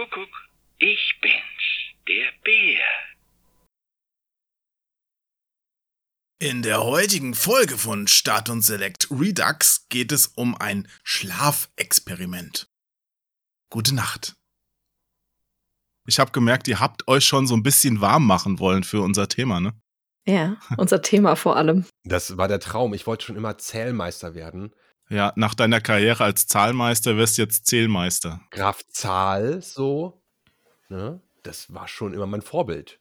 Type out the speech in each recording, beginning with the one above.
Kuckuck, ich bin's, der Bär. In der heutigen Folge von Start und Select Redux geht es um ein Schlafexperiment. Gute Nacht. Ich habe gemerkt, ihr habt euch schon so ein bisschen warm machen wollen für unser Thema, ne? Ja, unser Thema vor allem. Das war der Traum. Ich wollte schon immer Zählmeister werden. Ja, nach deiner Karriere als Zahlmeister wirst du jetzt Zählmeister. Graf Zahl, so. Ne? Das war schon immer mein Vorbild.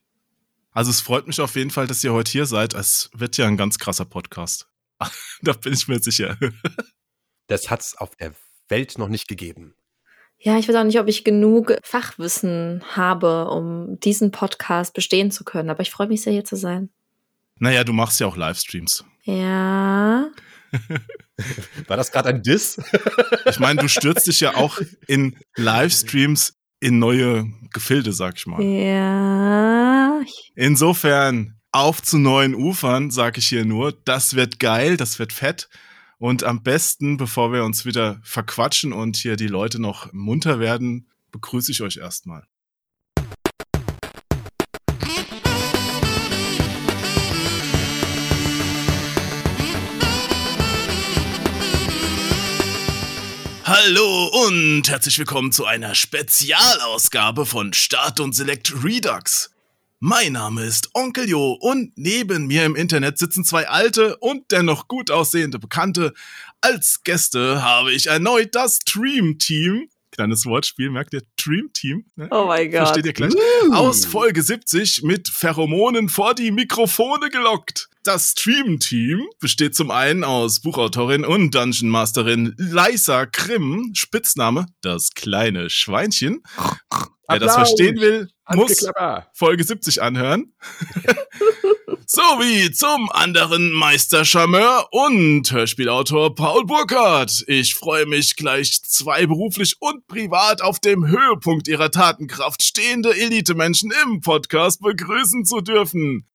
Also es freut mich auf jeden Fall, dass ihr heute hier seid. Es wird ja ein ganz krasser Podcast. da bin ich mir sicher. das hat es auf der Welt noch nicht gegeben. Ja, ich weiß auch nicht, ob ich genug Fachwissen habe, um diesen Podcast bestehen zu können. Aber ich freue mich sehr, hier zu sein. Naja, du machst ja auch Livestreams. Ja. War das gerade ein Diss? ich meine, du stürzt dich ja auch in Livestreams in neue Gefilde, sag ich mal. Ja. Insofern auf zu neuen Ufern, sag ich hier nur. Das wird geil, das wird fett. Und am besten, bevor wir uns wieder verquatschen und hier die Leute noch munter werden, begrüße ich euch erstmal. Hallo und herzlich willkommen zu einer Spezialausgabe von Start und Select Redux. Mein Name ist Onkel Jo und neben mir im Internet sitzen zwei alte und dennoch gut aussehende Bekannte. Als Gäste habe ich erneut das Dream Team. Kleines Wortspiel, merkt ihr? Dream Team. Ne? Oh mein Gott. Versteht ihr gleich? Uh. Aus Folge 70 mit Pheromonen vor die Mikrofone gelockt. Das Stream-Team besteht zum einen aus Buchautorin und Dungeon Masterin Leisa Grimm, Spitzname das kleine Schweinchen. Wer das verstehen will, muss Folge 70 anhören. Sowie zum anderen Meister Charmeur und Hörspielautor Paul Burkhardt. Ich freue mich gleich zwei beruflich und privat auf dem Höhepunkt ihrer Tatenkraft stehende Elite-Menschen im Podcast begrüßen zu dürfen.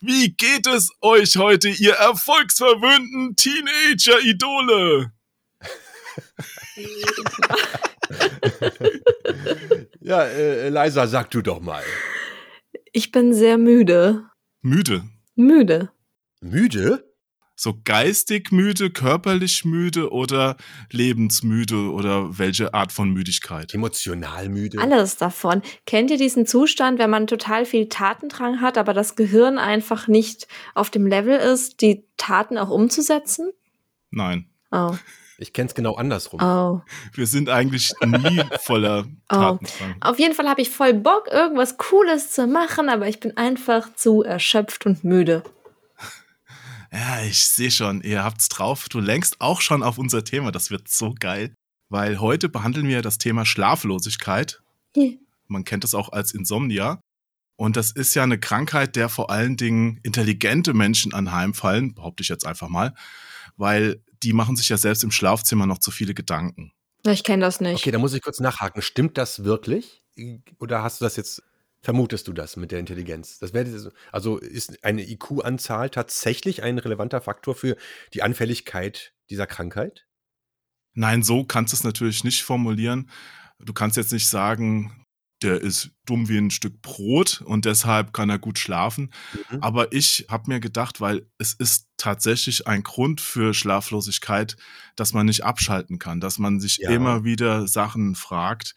Wie geht es euch heute, ihr erfolgsverwöhnten Teenager-Idole? ja, äh, Leisa, sag du doch mal. Ich bin sehr müde. Müde? Müde. Müde? So geistig müde, körperlich müde oder lebensmüde oder welche Art von Müdigkeit? Emotional müde. Alles davon. Kennt ihr diesen Zustand, wenn man total viel Tatendrang hat, aber das Gehirn einfach nicht auf dem Level ist, die Taten auch umzusetzen? Nein. Oh. Ich kenne es genau andersrum. Oh. Wir sind eigentlich nie voller Tatendrang. Oh. Auf jeden Fall habe ich voll Bock, irgendwas Cooles zu machen, aber ich bin einfach zu erschöpft und müde. Ja, ich sehe schon, ihr habt's drauf. Du lenkst auch schon auf unser Thema. Das wird so geil, weil heute behandeln wir das Thema Schlaflosigkeit. Ja. Man kennt es auch als Insomnia. Und das ist ja eine Krankheit, der vor allen Dingen intelligente Menschen anheimfallen, behaupte ich jetzt einfach mal, weil die machen sich ja selbst im Schlafzimmer noch zu viele Gedanken. Ich kenne das nicht. Okay, da muss ich kurz nachhaken. Stimmt das wirklich? Oder hast du das jetzt Vermutest du das mit der Intelligenz? Das wäre also ist eine IQ-Anzahl tatsächlich ein relevanter Faktor für die Anfälligkeit dieser Krankheit? Nein, so kannst du es natürlich nicht formulieren. Du kannst jetzt nicht sagen, der ist dumm wie ein Stück Brot und deshalb kann er gut schlafen. Mhm. Aber ich habe mir gedacht, weil es ist tatsächlich ein Grund für Schlaflosigkeit, dass man nicht abschalten kann, dass man sich ja. immer wieder Sachen fragt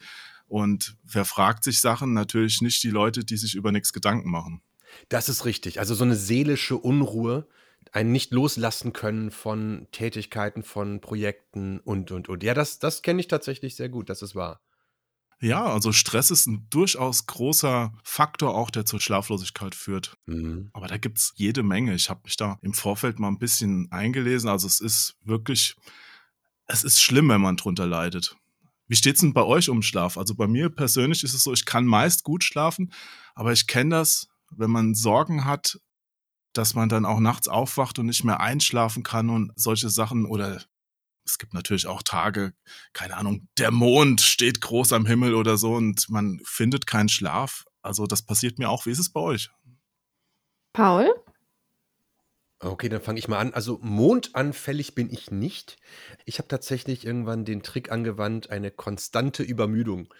und wer fragt sich Sachen? Natürlich nicht die Leute, die sich über nichts Gedanken machen. Das ist richtig. Also so eine seelische Unruhe, ein nicht loslassen können von Tätigkeiten, von Projekten und, und, und. Ja, das, das kenne ich tatsächlich sehr gut, das ist wahr. Ja, also Stress ist ein durchaus großer Faktor auch, der zur Schlaflosigkeit führt. Mhm. Aber da gibt es jede Menge. Ich habe mich da im Vorfeld mal ein bisschen eingelesen. Also es ist wirklich, es ist schlimm, wenn man drunter leidet. Wie steht's denn bei euch um Schlaf? Also bei mir persönlich ist es so, ich kann meist gut schlafen, aber ich kenne das, wenn man Sorgen hat, dass man dann auch nachts aufwacht und nicht mehr einschlafen kann und solche Sachen oder es gibt natürlich auch Tage, keine Ahnung, der Mond steht groß am Himmel oder so und man findet keinen Schlaf. Also das passiert mir auch. Wie ist es bei euch? Paul? Okay, dann fange ich mal an. Also mondanfällig bin ich nicht. Ich habe tatsächlich irgendwann den Trick angewandt, eine konstante Übermüdung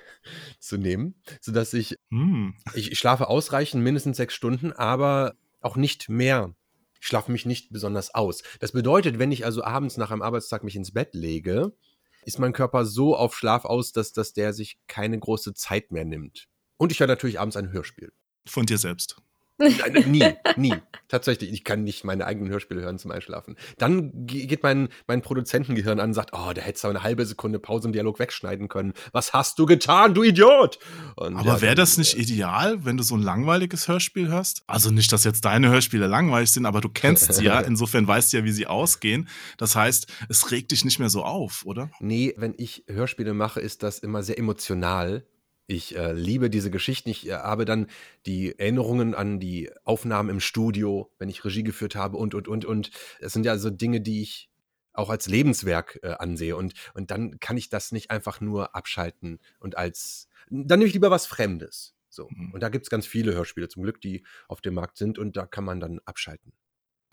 zu nehmen, sodass ich, Hm. ich, ich schlafe ausreichend, mindestens sechs Stunden, aber auch nicht mehr. Schlafe mich nicht besonders aus. Das bedeutet, wenn ich also abends nach einem Arbeitstag mich ins Bett lege, ist mein Körper so auf Schlaf aus, dass, dass der sich keine große Zeit mehr nimmt. Und ich höre natürlich abends ein Hörspiel. Von dir selbst. Nein, nie, nie. Tatsächlich, ich kann nicht meine eigenen Hörspiele hören zum Einschlafen. Dann ge- geht mein, mein Produzentengehirn an und sagt, oh, da hättest du eine halbe Sekunde Pause im Dialog wegschneiden können. Was hast du getan, du Idiot? Und Aber ja, wäre das nicht äh, ideal, wenn du so ein langweiliges Hörspiel hörst? Also nicht, dass jetzt deine Hörspiele langweilig sind, aber du kennst sie ja. Insofern weißt du ja, wie sie ausgehen. Das heißt, es regt dich nicht mehr so auf, oder? Nee, wenn ich Hörspiele mache, ist das immer sehr emotional. Ich äh, liebe diese Geschichten. Ich äh, habe dann die Erinnerungen an die Aufnahmen im Studio, wenn ich Regie geführt habe und, und, und, und. Es sind ja so Dinge, die ich auch als Lebenswerk äh, ansehe. Und, und dann kann ich das nicht einfach nur abschalten und als, dann nehme ich lieber was Fremdes. So. Mhm. Und da gibt es ganz viele Hörspiele zum Glück, die auf dem Markt sind und da kann man dann abschalten.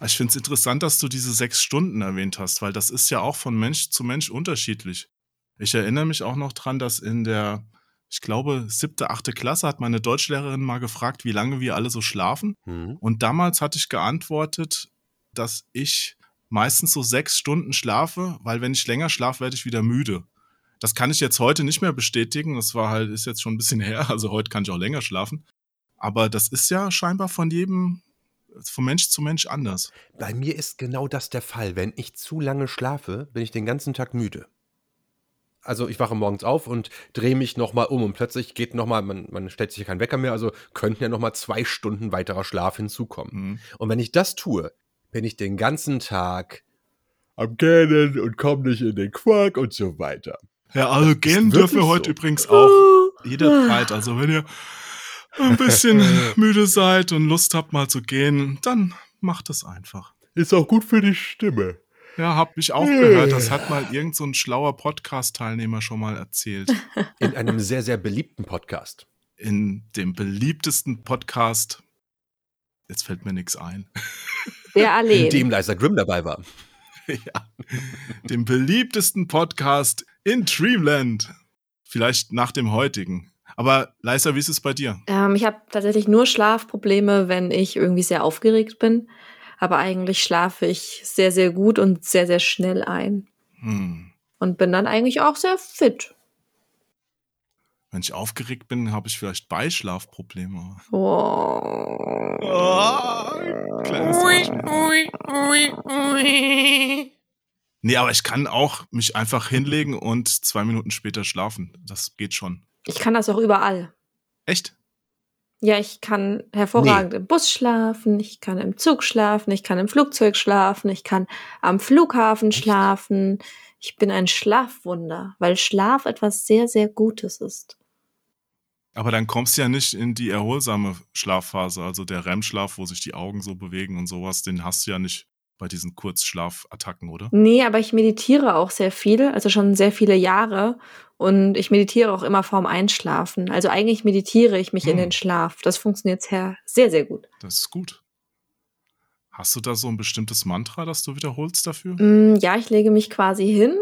Ich finde es interessant, dass du diese sechs Stunden erwähnt hast, weil das ist ja auch von Mensch zu Mensch unterschiedlich. Ich erinnere mich auch noch dran, dass in der, ich glaube, siebte, achte Klasse hat meine Deutschlehrerin mal gefragt, wie lange wir alle so schlafen. Mhm. Und damals hatte ich geantwortet, dass ich meistens so sechs Stunden schlafe, weil wenn ich länger schlafe, werde ich wieder müde. Das kann ich jetzt heute nicht mehr bestätigen. Das war halt, ist jetzt schon ein bisschen her. Also heute kann ich auch länger schlafen. Aber das ist ja scheinbar von jedem, von Mensch zu Mensch anders. Bei mir ist genau das der Fall. Wenn ich zu lange schlafe, bin ich den ganzen Tag müde. Also ich wache morgens auf und drehe mich nochmal um und plötzlich geht nochmal, man, man stellt sich ja keinen Wecker mehr, also könnten ja nochmal zwei Stunden weiterer Schlaf hinzukommen. Mhm. Und wenn ich das tue, bin ich den ganzen Tag am Gähnen und komme nicht in den Quark und so weiter. Ja, also gehen wirklich dürfen wir heute so. übrigens auch jederzeit. Also wenn ihr ein bisschen müde seid und Lust habt mal zu gehen, dann macht es einfach. Ist auch gut für die Stimme. Ja, hab ich auch gehört. Das hat mal irgend so ein schlauer Podcast-Teilnehmer schon mal erzählt. In einem sehr, sehr beliebten Podcast. In dem beliebtesten Podcast. Jetzt fällt mir nichts ein. Der In Alleen. dem Liza Grimm dabei war. ja. Dem beliebtesten Podcast in Dreamland. Vielleicht nach dem heutigen. Aber Leisa, wie ist es bei dir? Ähm, ich habe tatsächlich nur Schlafprobleme, wenn ich irgendwie sehr aufgeregt bin. Aber eigentlich schlafe ich sehr, sehr gut und sehr, sehr schnell ein. Hm. Und bin dann eigentlich auch sehr fit. Wenn ich aufgeregt bin, habe ich vielleicht Beischlafprobleme. Oh. Oh, kleines Arschloch. Nee, aber ich kann auch mich einfach hinlegen und zwei Minuten später schlafen. Das geht schon. Ich kann das auch überall. Echt? Ja, ich kann hervorragend im Bus schlafen, ich kann im Zug schlafen, ich kann im Flugzeug schlafen, ich kann am Flughafen Echt? schlafen. Ich bin ein Schlafwunder, weil Schlaf etwas sehr, sehr Gutes ist. Aber dann kommst du ja nicht in die erholsame Schlafphase, also der REM-Schlaf, wo sich die Augen so bewegen und sowas, den hast du ja nicht bei diesen Kurzschlafattacken, oder? Nee, aber ich meditiere auch sehr viel, also schon sehr viele Jahre. Und ich meditiere auch immer vorm Einschlafen. Also eigentlich meditiere ich mich in Hm. den Schlaf. Das funktioniert sehr, sehr, sehr gut. Das ist gut. Hast du da so ein bestimmtes Mantra, das du wiederholst dafür? Mm, Ja, ich lege mich quasi hin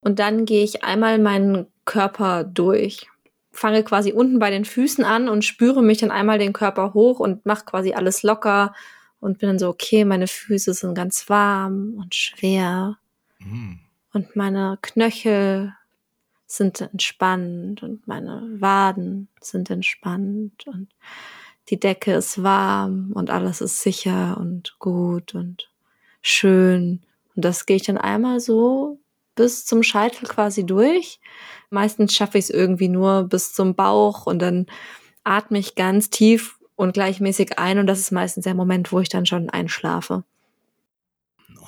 und dann gehe ich einmal meinen Körper durch. Fange quasi unten bei den Füßen an und spüre mich dann einmal den Körper hoch und mache quasi alles locker und bin dann so, okay, meine Füße sind ganz warm und schwer Hm. und meine Knöchel sind entspannt und meine Waden sind entspannt und die Decke ist warm und alles ist sicher und gut und schön. Und das gehe ich dann einmal so bis zum Scheitel quasi durch. Meistens schaffe ich es irgendwie nur bis zum Bauch und dann atme ich ganz tief und gleichmäßig ein und das ist meistens der Moment, wo ich dann schon einschlafe.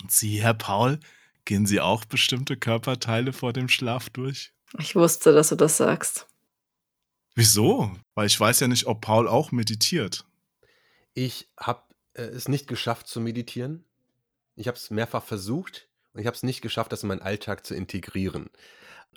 Und Sie, Herr Paul, gehen Sie auch bestimmte Körperteile vor dem Schlaf durch? Ich wusste, dass du das sagst. Wieso? Weil ich weiß ja nicht, ob Paul auch meditiert. Ich habe äh, es nicht geschafft zu meditieren. Ich habe es mehrfach versucht und ich habe es nicht geschafft, das in meinen Alltag zu integrieren.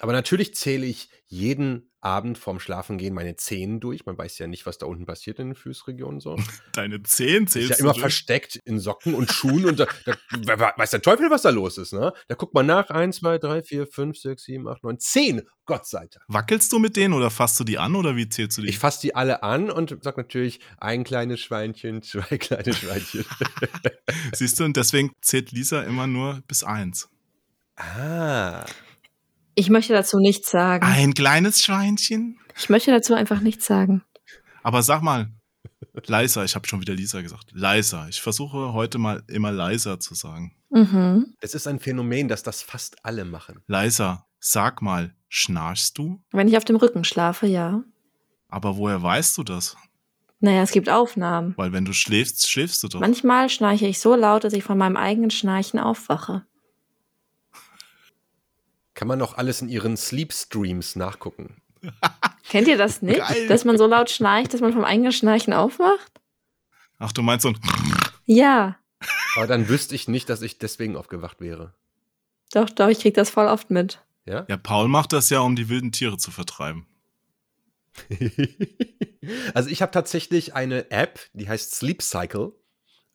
Aber natürlich zähle ich jeden Abend vorm Schlafengehen meine Zehen durch. Man weiß ja nicht, was da unten passiert in den Fußregionen so. Deine Zehen Ist zählst ja du immer durch? versteckt in Socken und Schuhen und da, da weiß der Teufel, was da los ist, ne? Da guckt man nach. Eins, zwei, drei, vier, fünf, sechs, sieben, acht, neun, zehn. Gott sei Dank. Wackelst du mit denen oder fasst du die an oder wie zählst du die? Ich fasse die alle an und sag natürlich ein kleines Schweinchen, zwei kleine Schweinchen. Siehst du, und deswegen zählt Lisa immer nur bis eins. ah. Ich möchte dazu nichts sagen. Ein kleines Schweinchen? Ich möchte dazu einfach nichts sagen. Aber sag mal, leiser, ich habe schon wieder Lisa gesagt. Leiser. Ich versuche heute mal immer leiser zu sagen. Mhm. Es ist ein Phänomen, dass das fast alle machen. Leiser, sag mal, schnarchst du? Wenn ich auf dem Rücken schlafe, ja. Aber woher weißt du das? Naja, es gibt Aufnahmen. Weil wenn du schläfst, schläfst du doch. Manchmal schnarche ich so laut, dass ich von meinem eigenen Schnarchen aufwache. Kann man noch alles in ihren Sleep Streams nachgucken. Kennt ihr das nicht? Geil. Dass man so laut schnarcht, dass man vom eigenen Schnarchen aufwacht? Ach, du meinst so ein Ja. Aber dann wüsste ich nicht, dass ich deswegen aufgewacht wäre. Doch, doch, ich krieg das voll oft mit. Ja? Ja, Paul macht das ja, um die wilden Tiere zu vertreiben. also ich habe tatsächlich eine App, die heißt Sleep Cycle.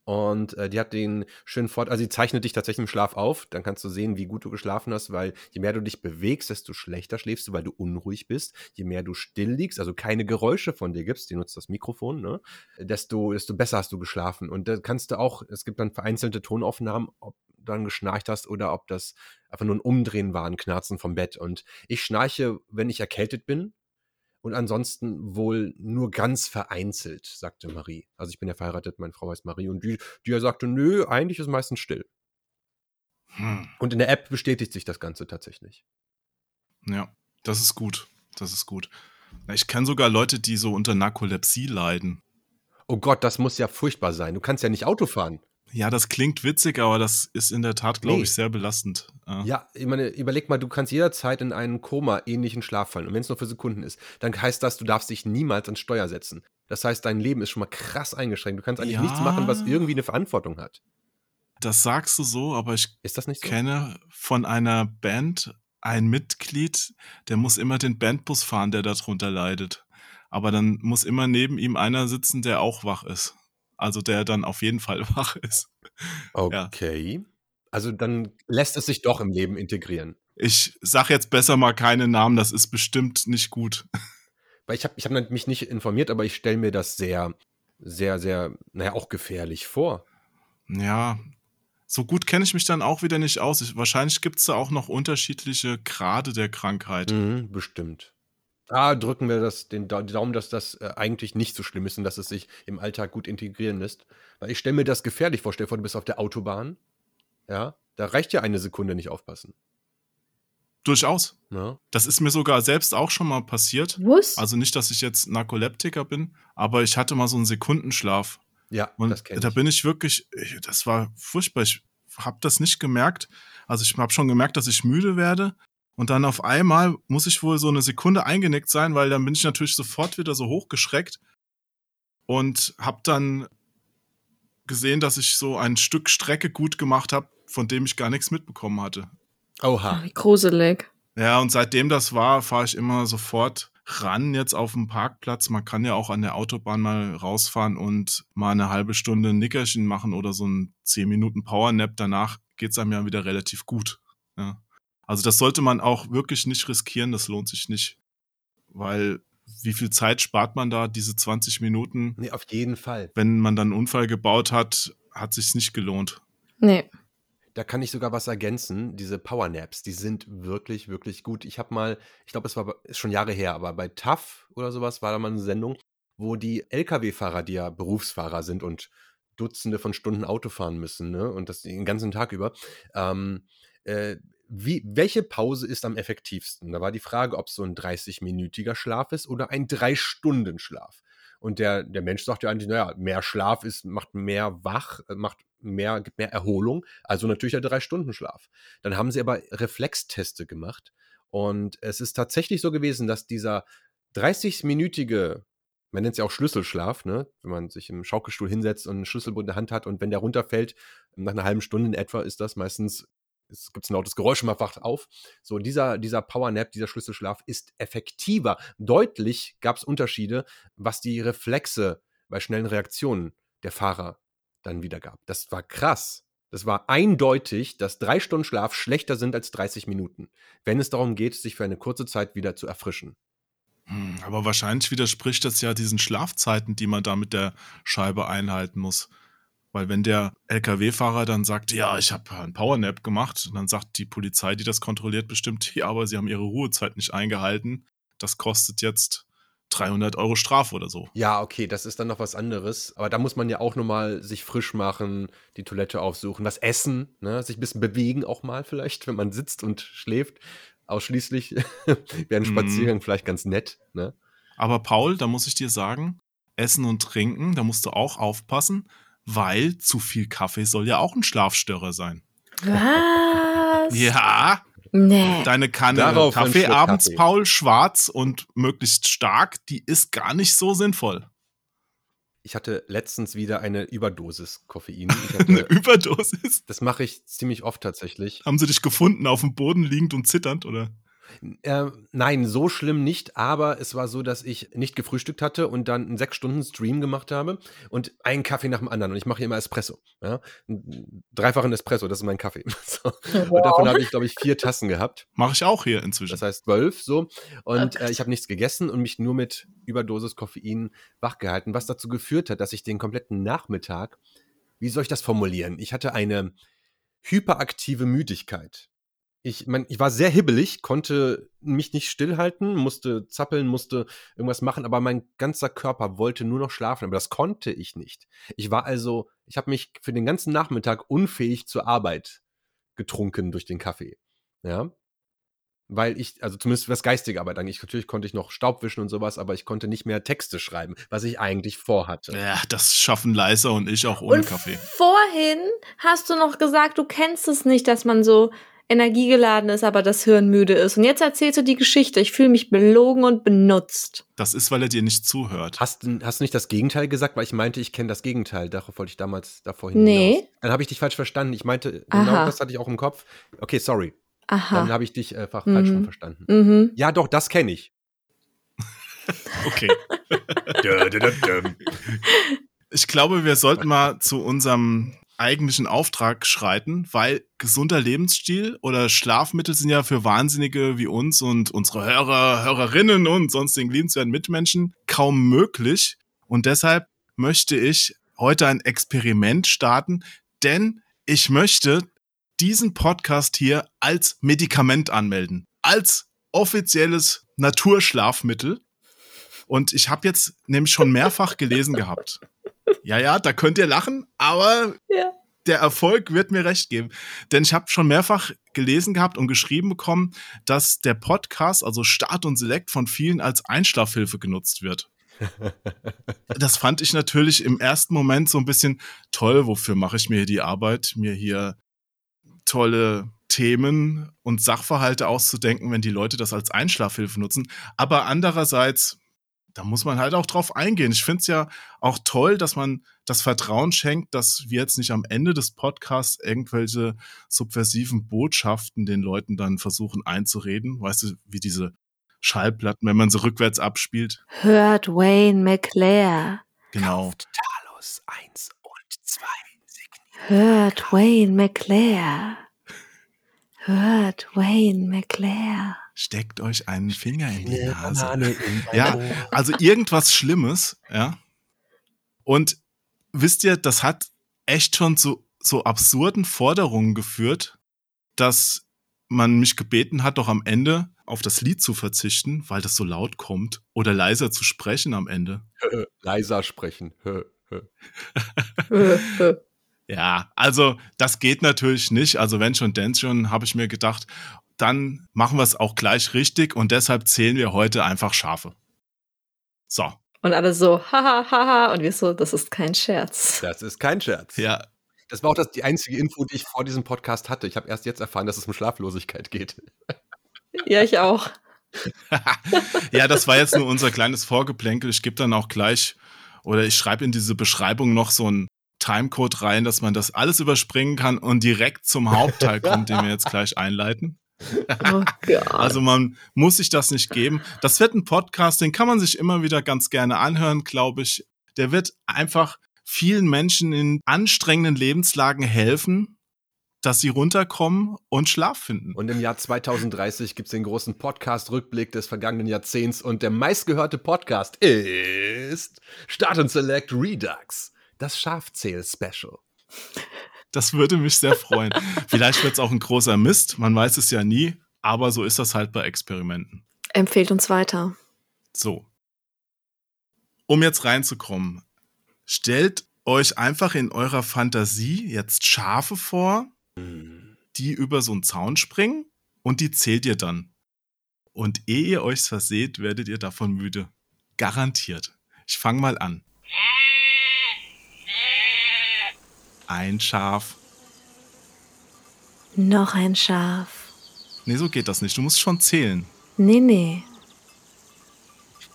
Und äh, die hat den schönen Vorteil, also die zeichnet dich tatsächlich im Schlaf auf. Dann kannst du sehen, wie gut du geschlafen hast, weil je mehr du dich bewegst, desto schlechter schläfst du, weil du unruhig bist. Je mehr du still liegst, also keine Geräusche von dir gibst, die nutzt das Mikrofon, ne? desto, desto besser hast du geschlafen. Und da kannst du auch, es gibt dann vereinzelte Tonaufnahmen, ob du dann geschnarcht hast oder ob das einfach nur ein Umdrehen war, ein Knarzen vom Bett. Und ich schnarche, wenn ich erkältet bin, und ansonsten wohl nur ganz vereinzelt, sagte Marie. Also ich bin ja verheiratet, meine Frau heißt Marie und die, die sagte, nö, eigentlich ist meistens still. Hm. Und in der App bestätigt sich das Ganze tatsächlich. Ja, das ist gut. Das ist gut. Ich kenne sogar Leute, die so unter Narkolepsie leiden. Oh Gott, das muss ja furchtbar sein. Du kannst ja nicht Auto fahren. Ja, das klingt witzig, aber das ist in der Tat, glaube Nee. ich, sehr belastend. Ja. Ja, ich meine, überleg mal, du kannst jederzeit in einen Koma-ähnlichen Schlaf fallen. Und wenn es nur für Sekunden ist, dann heißt das, du darfst dich niemals ans Steuer setzen. Das heißt, dein Leben ist schon mal krass eingeschränkt. Du kannst eigentlich Ja. nichts machen, was irgendwie eine Verantwortung hat. Das sagst du so, aber ich Ist das nicht so? kenne von einer Band ein Mitglied, der muss immer den Bandbus fahren, der darunter leidet. Aber dann muss immer neben ihm einer sitzen, der auch wach ist. Also der dann auf jeden Fall wach ist. Ja. Also dann lässt es sich doch im Leben integrieren. Ich sag jetzt besser mal keine Namen, das ist bestimmt nicht gut. Weil ich habe ich hab mich nicht informiert, aber ich stelle mir das sehr, sehr, sehr, naja, auch gefährlich vor. Ja, so gut kenne ich mich dann auch wieder nicht aus. Ich, wahrscheinlich gibt es da auch noch unterschiedliche Grade der Krankheit. Mhm, bestimmt. Da drücken wir das, den Da- Daumen, dass das äh, eigentlich nicht so schlimm ist und dass es sich im Alltag gut integrieren lässt. Weil ich stelle mir das gefährlich vor. Stell dir vor, du bist auf der Autobahn. Ja, da reicht ja eine Sekunde nicht aufpassen. Durchaus. Ne? Das ist mir sogar selbst auch schon mal passiert. Was? Also nicht, dass ich jetzt Narkoleptiker bin, aber ich hatte mal so einen Sekundenschlaf. Ja, Und das kenne da ich. bin ich wirklich, ich- das war furchtbar. Ich habe das nicht gemerkt. Also ich habe schon gemerkt, dass ich müde werde. Und dann auf einmal muss ich wohl so eine Sekunde eingenickt sein, weil dann bin ich natürlich sofort wieder so hochgeschreckt und habe dann gesehen, dass ich so ein Stück Strecke gut gemacht habe, von dem ich gar nichts mitbekommen hatte. Oha. Wie gruselig. Ja, und seitdem das war, fahre ich immer sofort ran jetzt auf dem Parkplatz. Man kann ja auch an der Autobahn mal rausfahren und mal eine halbe Stunde ein Nickerchen machen oder so ein 10 Minuten Powernap. Danach geht's einem ja wieder relativ gut. Ja. Also das sollte man auch wirklich nicht riskieren, das lohnt sich nicht. Weil wie viel Zeit spart man da? Diese 20 Minuten, Nee, auf jeden Fall. wenn man dann einen Unfall gebaut hat, hat sich's nicht gelohnt. Nee. Da kann ich sogar was ergänzen. Diese Powernaps, die sind wirklich, wirklich gut. Ich habe mal, ich glaube, es war ist schon Jahre her, aber bei TAF oder sowas war da mal eine Sendung, wo die Lkw-Fahrer, die ja Berufsfahrer sind und Dutzende von Stunden Auto fahren müssen, ne? Und das den ganzen Tag über. Ähm, äh, wie, welche Pause ist am effektivsten? Da war die Frage, ob es so ein 30-minütiger Schlaf ist oder ein 3-Stunden-Schlaf. Und der, der Mensch sagt ja eigentlich, naja, mehr Schlaf ist, macht mehr wach, äh, macht mehr, gibt mehr Erholung, also natürlich der Drei-Stunden-Schlaf. Dann haben sie aber Reflexteste gemacht und es ist tatsächlich so gewesen, dass dieser 30-minütige, man nennt es ja auch Schlüsselschlaf, ne? wenn man sich im Schaukelstuhl hinsetzt und einen Schlüsselbund in der Hand hat und wenn der runterfällt, nach einer halben Stunde in etwa ist das meistens es gibt ein lautes Geräusch und man wacht auf. So, dieser, dieser Powernap, dieser Schlüsselschlaf ist effektiver. Deutlich gab es Unterschiede, was die Reflexe bei schnellen Reaktionen der Fahrer dann wieder gab. Das war krass. Das war eindeutig, dass drei Stunden Schlaf schlechter sind als 30 Minuten, wenn es darum geht, sich für eine kurze Zeit wieder zu erfrischen. Hm, aber wahrscheinlich widerspricht das ja diesen Schlafzeiten, die man da mit der Scheibe einhalten muss. Weil wenn der Lkw-Fahrer dann sagt, ja, ich habe einen Powernap gemacht, dann sagt die Polizei, die das kontrolliert, bestimmt, ja, aber sie haben ihre Ruhezeit nicht eingehalten. Das kostet jetzt 300 Euro Strafe oder so. Ja, okay, das ist dann noch was anderes. Aber da muss man ja auch nochmal sich frisch machen, die Toilette aufsuchen, was essen, ne? sich ein bisschen bewegen auch mal vielleicht, wenn man sitzt und schläft. Ausschließlich wäre ein Spaziergang mm. vielleicht ganz nett. Ne? Aber Paul, da muss ich dir sagen, Essen und Trinken, da musst du auch aufpassen, weil zu viel Kaffee soll ja auch ein Schlafstörer sein. Was? Ja. Nee. Deine Kanne Darauf Kaffee abends, Kaffee. Paul, schwarz und möglichst stark, die ist gar nicht so sinnvoll. Ich hatte letztens wieder eine Überdosis Koffein. Ich Eine hatte, Überdosis. das mache ich ziemlich oft tatsächlich. Haben sie dich gefunden auf dem Boden liegend und zitternd, oder? Äh, nein, so schlimm nicht, aber es war so, dass ich nicht gefrühstückt hatte und dann einen sechs Stunden Stream gemacht habe und einen Kaffee nach dem anderen. Und ich mache hier immer Espresso. Ja? Einen Dreifachen Espresso, das ist mein Kaffee. So. Und davon habe ich, glaube ich, vier Tassen gehabt. Mache ich auch hier inzwischen. Das heißt zwölf so. Und Okay. äh, ich habe nichts gegessen und mich nur mit Überdosis Koffein wachgehalten, was dazu geführt hat, dass ich den kompletten Nachmittag, wie soll ich das formulieren? Ich hatte eine hyperaktive Müdigkeit. Ich, mein, ich war sehr hibbelig, konnte mich nicht stillhalten, musste zappeln, musste irgendwas machen, aber mein ganzer Körper wollte nur noch schlafen, aber das konnte ich nicht. Ich war also, ich habe mich für den ganzen Nachmittag unfähig zur Arbeit getrunken durch den Kaffee. Ja. Weil ich, also zumindest was geistige Arbeit angeht, natürlich konnte ich noch Staub wischen und sowas, aber ich konnte nicht mehr Texte schreiben, was ich eigentlich vorhatte. ja, das schaffen Leiser und ich auch ohne Und Kaffee. vorhin hast du noch gesagt, du kennst es nicht, dass man so energiegeladen ist, aber das Hirn müde ist. Und jetzt erzählst du die Geschichte. Ich fühle mich belogen und benutzt. Das ist, weil er dir nicht zuhört. Hast du hast du nicht das Gegenteil gesagt, weil ich meinte, ich kenne das Gegenteil. Darauf wollte ich damals davor hinaus. Nee. Dann habe ich dich falsch verstanden. Ich meinte, Aha. genau das hatte ich auch im Kopf. Okay, sorry. Dann Aha. habe ich dich einfach falsch Mhm. verstanden. Mhm. Ja, doch, das kenne ich. Okay. Ich glaube, wir sollten mal zu unserem eigentlichen Auftrag schreiten, weil gesunder Lebensstil oder Schlafmittel sind ja für Wahnsinnige wie uns und unsere Hörer, Hörerinnen und sonstigen liebenswerten Mitmenschen kaum möglich. Und deshalb möchte ich heute ein Experiment starten, denn ich möchte diesen Podcast hier als Medikament anmelden. Als offizielles Naturschlafmittel. Und ich habe jetzt nämlich schon mehrfach gelesen gehabt. Ja, ja, da könnt ihr lachen, aber Ja. der Erfolg wird mir recht geben. Denn ich habe schon mehrfach gelesen gehabt und geschrieben bekommen, dass der Podcast, also Start und Select, von vielen als Einschlafhilfe genutzt wird. Das fand ich natürlich im ersten Moment so ein bisschen toll. Wofür mache ich mir hier die Arbeit, mir hier tolle Themen und Sachverhalte auszudenken, wenn die Leute das als Einschlafhilfe nutzen. Aber andererseits, da muss man halt auch drauf eingehen. Ich finde es ja auch toll, dass man das Vertrauen schenkt, dass wir jetzt nicht am Ende des Podcasts irgendwelche subversiven Botschaften den Leuten dann versuchen einzureden. Weißt du, wie diese Schallplatten, wenn man sie rückwärts abspielt. Hört Wayne McClare. Genau. Talos 1 und 2. Hört Wayne McClare. Hört Wayne McClare. Steckt euch einen Finger in die Nase. Ja, also irgendwas Schlimmes, ja. Und wisst ihr, das hat echt schon zu so absurden Forderungen geführt, dass man mich gebeten hat, doch am Ende auf das Lied zu verzichten, weil das so laut kommt oder leiser zu sprechen am Ende. Leiser sprechen. Ja, also das geht natürlich nicht. Also wenn schon, denn schon, habe ich mir gedacht, dann machen wir es auch gleich richtig und deshalb zählen wir heute einfach Schafe. So, Und alle so, haha, haha. Und wir so, das ist kein Scherz. Das ist kein Scherz. ja, Das war auch das, die einzige Info, die ich vor diesem Podcast hatte. Ich habe erst jetzt erfahren, dass es um Schlaflosigkeit geht. Ja, ich auch. ja, das war jetzt nur unser kleines Vorgeplänkel. Ich gebe dann auch gleich oder ich schreibe in diese Beschreibung noch so einen Timecode rein, dass man das alles überspringen kann und direkt zum Hauptteil kommt, den wir jetzt gleich einleiten. Oh. Also man muss sich das nicht geben. Das wird ein Podcast, den kann man sich immer wieder ganz gerne anhören, glaube ich. Der wird einfach vielen Menschen in anstrengenden Lebenslagen helfen, dass sie runterkommen und Schlaf finden. Und im Jahr 2030 gibt es den großen Podcast-Rückblick des vergangenen Jahrzehnts und der meistgehörte Podcast ist Start and Select Redux, das Schafzähl-Special. Das würde mich sehr freuen. Vielleicht wird es auch ein großer Mist, man weiß es ja nie, aber so ist das halt bei Experimenten. Empfehlt uns weiter. So. Um jetzt reinzukommen, stellt euch einfach in eurer Fantasie jetzt Schafe vor, die über so einen Zaun springen und die zählt ihr dann. Und ehe ihr euch verseht, werdet ihr davon müde. Garantiert. Ich fange mal an. Ein Schaf. Noch ein Schaf. Nee, so geht das nicht. Du musst schon zählen. Nee, nee.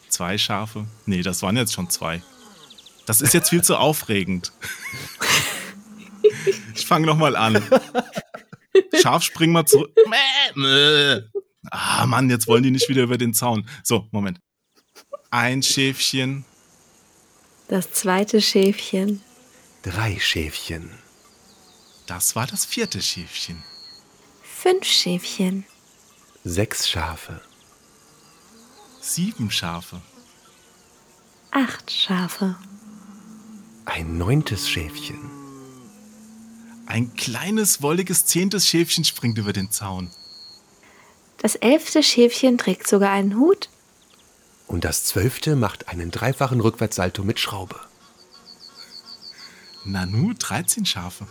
Zwei Schafe. Nee, das waren jetzt schon zwei. Das ist jetzt viel zu aufregend. Ich fange nochmal an. Schaf, spring mal zurück. Ah, Mann, jetzt wollen die nicht wieder über den Zaun. So, Moment. Ein Schäfchen, Das zweite Schäfchen. Drei Schäfchen, das war das vierte Schäfchen. Fünf Schäfchen. sechs Schafe, Sieben Schafe, Acht Schafe. ein neuntes Schäfchen, ein kleines, wolliges zehntes Schäfchen springt über den Zaun. Das elfte Schäfchen trägt sogar einen Hut. und das zwölfte macht einen dreifachen Rückwärtssalto mit Schraube. Nanu, 13 Schafe.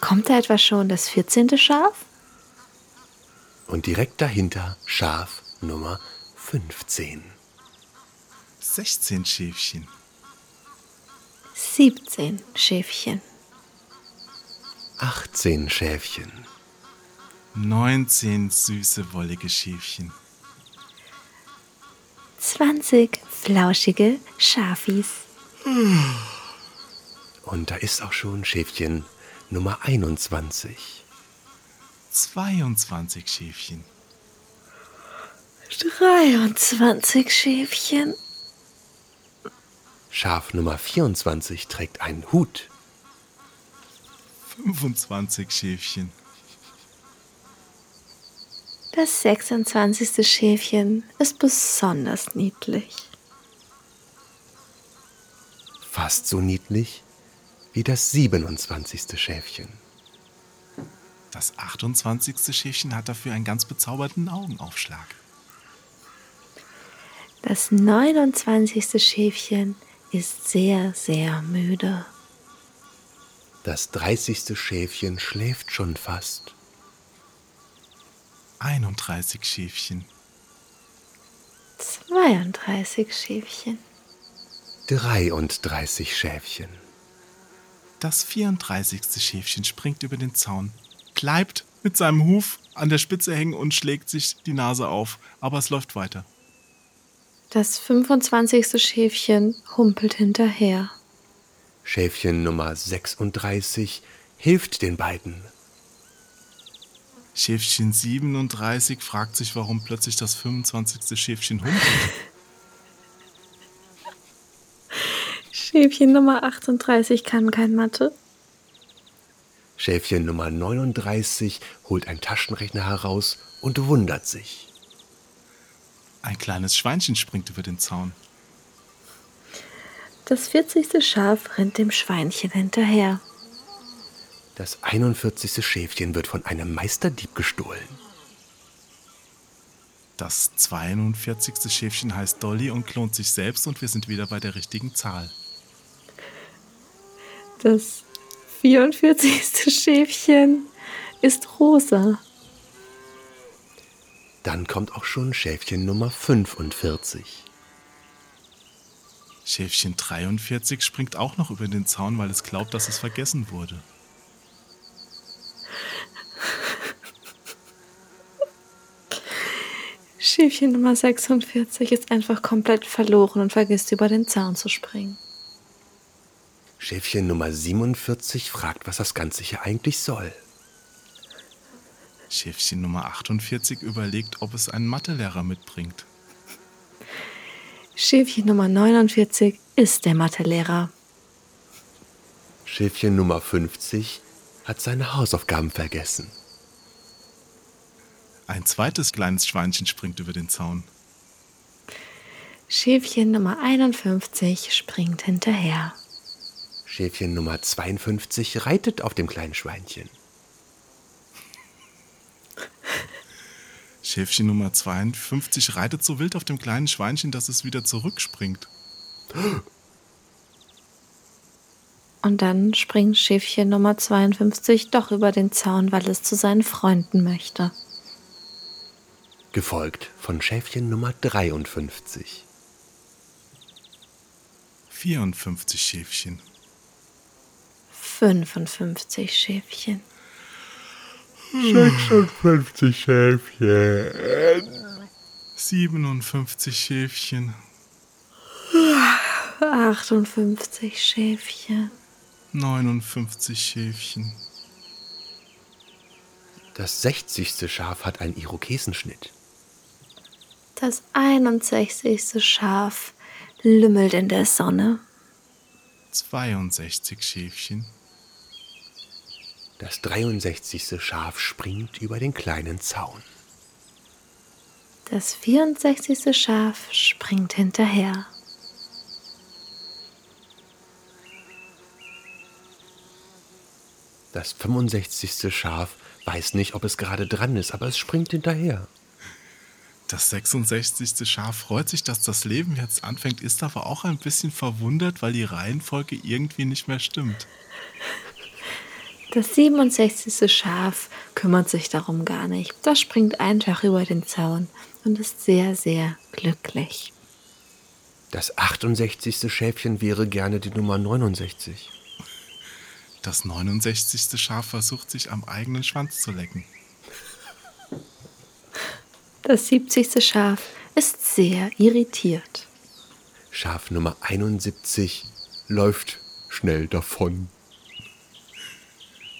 Kommt da etwa schon das vierzehnte Schaf? Und direkt dahinter Schaf Nummer 15. 16 Schäfchen. Siebzehn Schäfchen. 18 Schäfchen, 19 süße, wollige Schäfchen. Zwanzig flauschige Schafis. Und da ist auch schon Schäfchen Nummer 21. 22 Schäfchen. Dreiundzwanzig Schäfchen. Schaf Nummer 24 trägt einen Hut. 25 Schäfchen. Das sechsundzwanzigste Schäfchen ist besonders niedlich. Fast so niedlich wie das 27. Schäfchen. Das 28. Schäfchen hat dafür einen ganz bezauberten Augenaufschlag. Das neunundzwanzigste Schäfchen ist sehr, sehr müde. Das 30. Schäfchen schläft schon fast. 31 Schäfchen. 32 Schäfchen. 33 Schäfchen. Das 34. Schäfchen springt über den Zaun, bleibt mit seinem Huf an der Spitze hängen und schlägt sich die Nase auf, aber es läuft weiter. Das 25. Schäfchen humpelt hinterher. Schäfchen Nummer 36 hilft den beiden. Schäfchen 37 fragt sich, warum plötzlich das 25. Schäfchen humpelt. Schäfchen Nummer 38 kann kein Mathe. Schäfchen Nummer 39 holt einen Taschenrechner heraus und wundert sich. Ein kleines Schweinchen springt über den Zaun. Das 40. Schaf rennt dem Schweinchen hinterher. Das 41. Schäfchen wird von einem Meisterdieb gestohlen. Das 42. Schäfchen heißt Dolly und klont sich selbst und wir sind wieder bei der richtigen Zahl. Das 44. Schäfchen ist rosa. Dann kommt auch schon Schäfchen Nummer 45. Schäfchen 43 springt auch noch über den Zaun, weil es glaubt, dass es vergessen wurde. Schäfchen Nummer 46 ist einfach komplett verloren und vergisst über den Zaun zu springen. Schäfchen Nummer 47 fragt, was das Ganze hier eigentlich soll. Schäfchen Nummer 48 überlegt, ob es einen Mathelehrer mitbringt. Schäfchen Nummer 49 ist der Mathelehrer. Schäfchen Nummer 50 hat seine Hausaufgaben vergessen. Ein zweites kleines Schweinchen springt über den Zaun. Schäfchen Nummer 51 springt hinterher. Schäfchen Nummer 52 reitet auf dem kleinen Schweinchen. Schäfchen Nummer 52 reitet so wild auf dem kleinen Schweinchen, dass es wieder zurückspringt. Und dann springt Schäfchen Nummer 52 doch über den Zaun, weil es zu seinen Freunden möchte. Gefolgt von Schäfchen Nummer 53. 54 Schäfchen. 55 Schäfchen. 56 Schäfchen. 57 Schäfchen. 58 Schäfchen. 59 Schäfchen. Das 60. Schaf hat einen Irokesenschnitt. Das 61. Schaf lümmelt in der Sonne. 62 Schäfchen. Das 63. Schaf springt über den kleinen Zaun. Das 64. Schaf springt hinterher. Das 65. Schaf weiß nicht, ob es gerade dran ist, aber es springt hinterher. Das 66. Schaf freut sich, dass das Leben jetzt anfängt, ist aber auch ein bisschen verwundert, weil die Reihenfolge irgendwie nicht mehr stimmt. Das 67. Schaf kümmert sich darum gar nicht. Das springt einfach über den Zaun und ist sehr, sehr glücklich. Das 68. Schäfchen wäre gerne die Nummer 69. Das 69. Schaf versucht sich am eigenen Schwanz zu lecken. Das 70. Schaf ist sehr irritiert. Schaf Nummer 71 läuft schnell davon.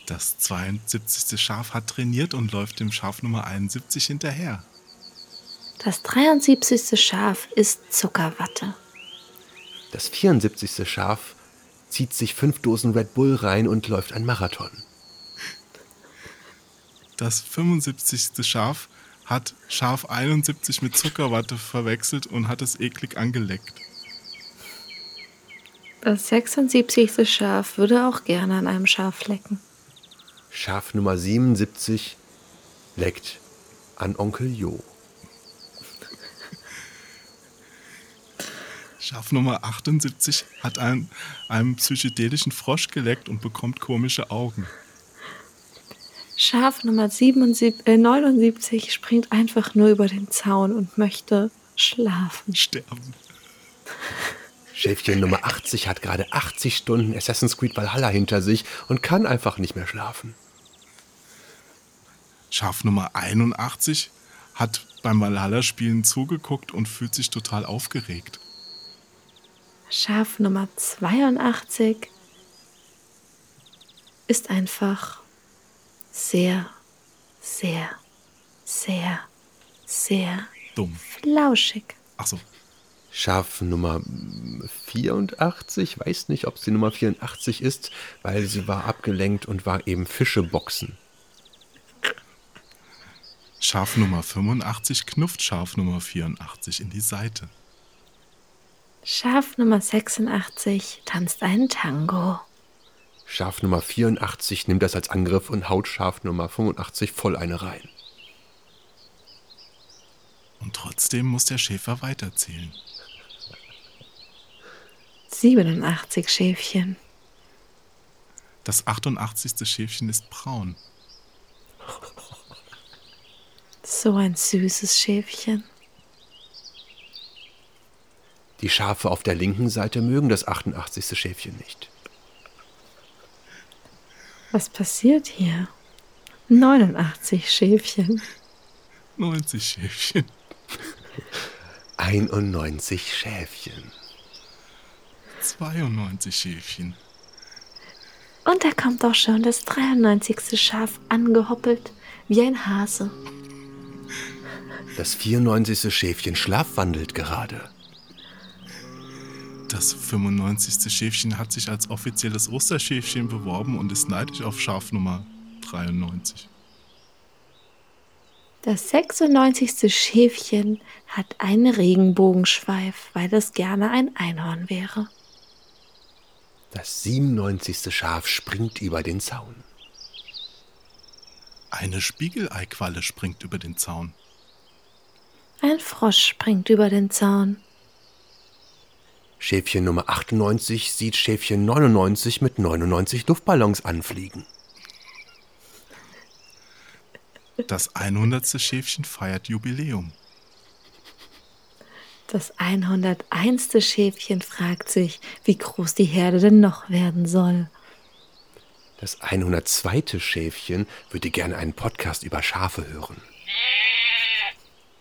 Das 72. Schaf hat trainiert und läuft dem Schaf Nummer 71 hinterher. Das 73. Schaf ist Zuckerwatte. Das 74. Schaf zieht sich fünf Dosen Red Bull rein und läuft ein Marathon. Das 75. Schaf hat Schaf 71 mit Zuckerwatte verwechselt und hat es eklig angeleckt. Das 76. Schaf würde auch gerne an einem Schaf lecken. Schaf Nummer 77 leckt an Onkel Jo. Schaf Nummer 78 hat einen, einem psychedelischen Frosch geleckt und bekommt komische Augen. Schaf Nummer 77, äh, 79 springt einfach nur über den Zaun und möchte schlafen. Sterben. Schäfchen Nummer 80 hat gerade 80 Stunden Assassin's Creed Valhalla hinter sich und kann einfach nicht mehr schlafen. Schaf Nummer 81 hat beim Valhalla-Spielen zugeguckt und fühlt sich total aufgeregt. Schaf Nummer 82 ist einfach sehr, sehr, sehr, sehr Dumm. flauschig. Ach so. Schaf Nummer 84, weiß nicht, ob sie Nummer 84 ist, weil sie war abgelenkt und war eben Fische boxen. Schaf Nummer 85 knufft Schaf Nummer 84 in die Seite. Schaf Nummer 86 tanzt einen Tango. Schaf Nummer 84 nimmt das als Angriff und haut Schaf Nummer 85 voll eine rein. Und trotzdem muss der Schäfer weiterzählen. 87 Schäfchen. Das 88. Schäfchen ist braun. So ein süßes Schäfchen. Die Schafe auf der linken Seite mögen das 88. Schäfchen nicht. Was passiert hier? 89 Schäfchen. 90 Schäfchen. 91 Schäfchen. 92 Schäfchen. Und da kommt auch schon das 93. Schaf angehoppelt wie ein Hase. Das 94. Schäfchen schlafwandelt gerade. Das 95. Schäfchen hat sich als offizielles Osterschäfchen beworben und ist neidisch auf Schaf Nummer 93. Das 96. Schäfchen hat einen Regenbogenschweif, weil es gerne ein Einhorn wäre. Das 97. Schaf springt über den Zaun. Eine Spiegeleiqualle springt über den Zaun. Ein Frosch springt über den Zaun. Schäfchen Nummer 98 sieht Schäfchen 99 mit 99 Luftballons anfliegen. Das 100. Schäfchen feiert Jubiläum. Das 101. Schäfchen fragt sich, wie groß die Herde denn noch werden soll. Das 102. Schäfchen würde gerne einen Podcast über Schafe hören.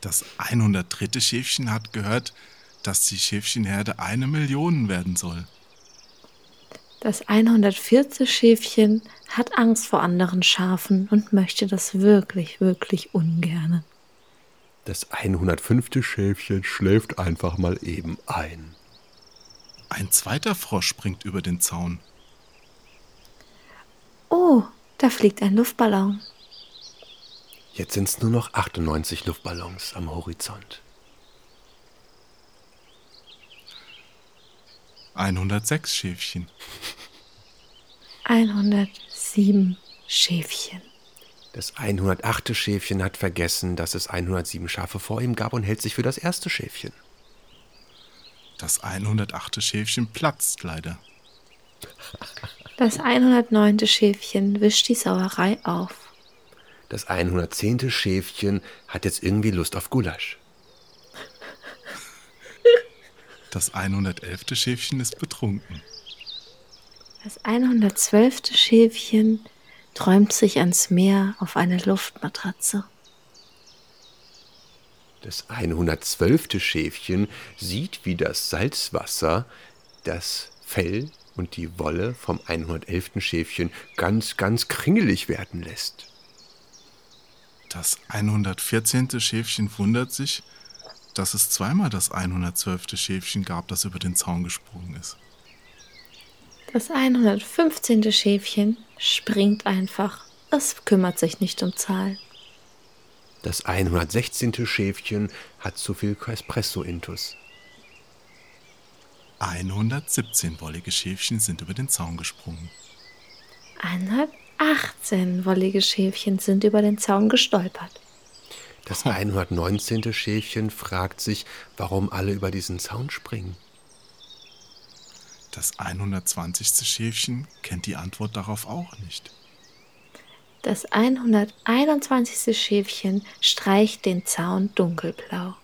Das 103. Schäfchen hat gehört, dass die Schäfchenherde eine Million werden soll. Das 104. Schäfchen hat Angst vor anderen Schafen und möchte das wirklich, wirklich ungerne. Das 105. Schäfchen schläft einfach mal eben ein. Ein zweiter Frosch springt über den Zaun. Oh, da fliegt ein Luftballon. Jetzt sind es nur noch 98 Luftballons am Horizont. 106 Schäfchen. 107 Schäfchen. Das 108. Schäfchen hat vergessen, dass es 107 Schafe vor ihm gab und hält sich für das erste Schäfchen. Das 108. Schäfchen platzt leider. Das 109. Schäfchen wischt die Sauerei auf. Das 110. Schäfchen hat jetzt irgendwie Lust auf Gulasch. Das 111. Schäfchen ist betrunken. Das 112. Schäfchen träumt sich ans Meer auf eine Luftmatratze. Das 112. Schäfchen sieht, wie das Salzwasser das Fell und die Wolle vom 111. Schäfchen ganz, ganz kringelig werden lässt. Das 114. Schäfchen wundert sich, dass es zweimal das 112. Schäfchen gab, das über den Zaun gesprungen ist. Das 115. Schäfchen springt einfach. Es kümmert sich nicht um Zahlen. Das 116. Schäfchen hat zu viel Espresso-Intus. 117 wollige Schäfchen sind über den Zaun gesprungen. 118 wollige Schäfchen sind über den Zaun gestolpert. Das 119. Schäfchen fragt sich, warum alle über diesen Zaun springen. Das 120. Schäfchen kennt die Antwort darauf auch nicht. Das 121. Schäfchen streicht den Zaun dunkelblau.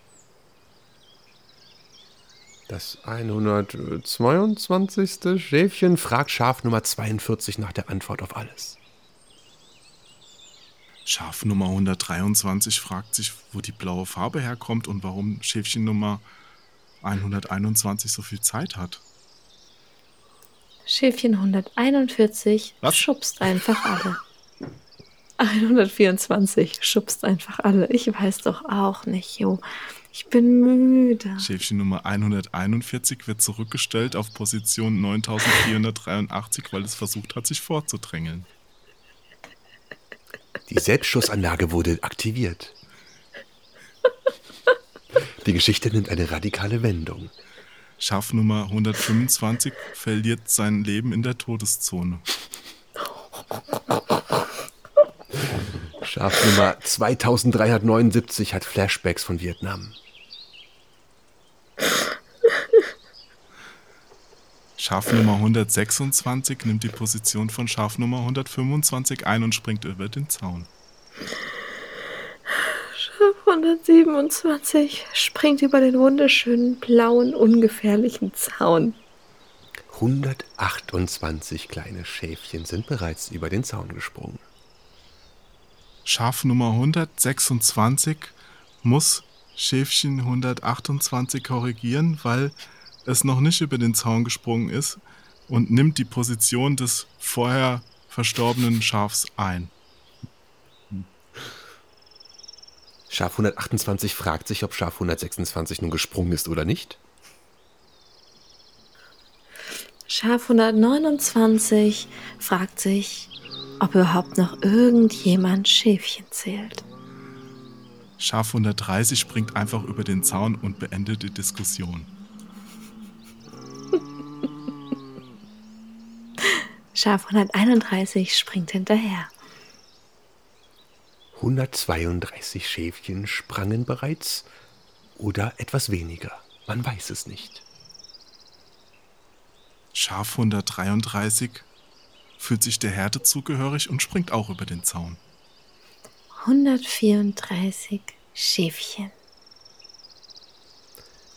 Das 122. Schäfchen fragt Schaf Nummer 42 nach der Antwort auf alles. Schaf Nummer 123 fragt sich, wo die blaue Farbe herkommt und warum Schäfchen Nummer 121 so viel Zeit hat. Schäfchen 141 Was? schubst einfach alle. 124 schubst einfach alle. Ich weiß doch auch nicht, Jo. Ich bin müde. Schäfchen Nummer 141 wird zurückgestellt auf Position 9483, weil es versucht hat, sich vorzudrängeln. Die Selbstschussanlage wurde aktiviert. Die Geschichte nimmt eine radikale Wendung. Schaf Nummer 125 verliert sein Leben in der Todeszone. Schaf Nummer 2379 hat Flashbacks von Vietnam. Schaf Nummer 126 nimmt die Position von Schaf Nummer 125 ein und springt über den Zaun. 127 springt über den wunderschönen blauen, ungefährlichen Zaun. 128 kleine Schäfchen sind bereits über den Zaun gesprungen. Schaf Nummer 126 muss Schäfchen 128 korrigieren, weil es noch nicht über den Zaun gesprungen ist, und nimmt die Position des vorher verstorbenen Schafs ein. Schaf 128 fragt sich, ob Schaf 126 nun gesprungen ist oder nicht. Schaf 129 fragt sich, ob überhaupt noch irgendjemand Schäfchen zählt. Schaf 130 springt einfach über den Zaun und beendet die Diskussion. Schaf 131 springt hinterher. 132 Schäfchen sprangen bereits oder etwas weniger. Man weiß es nicht. Schaf 133 fühlt sich der Herde zugehörig und springt auch über den Zaun. 134 Schäfchen.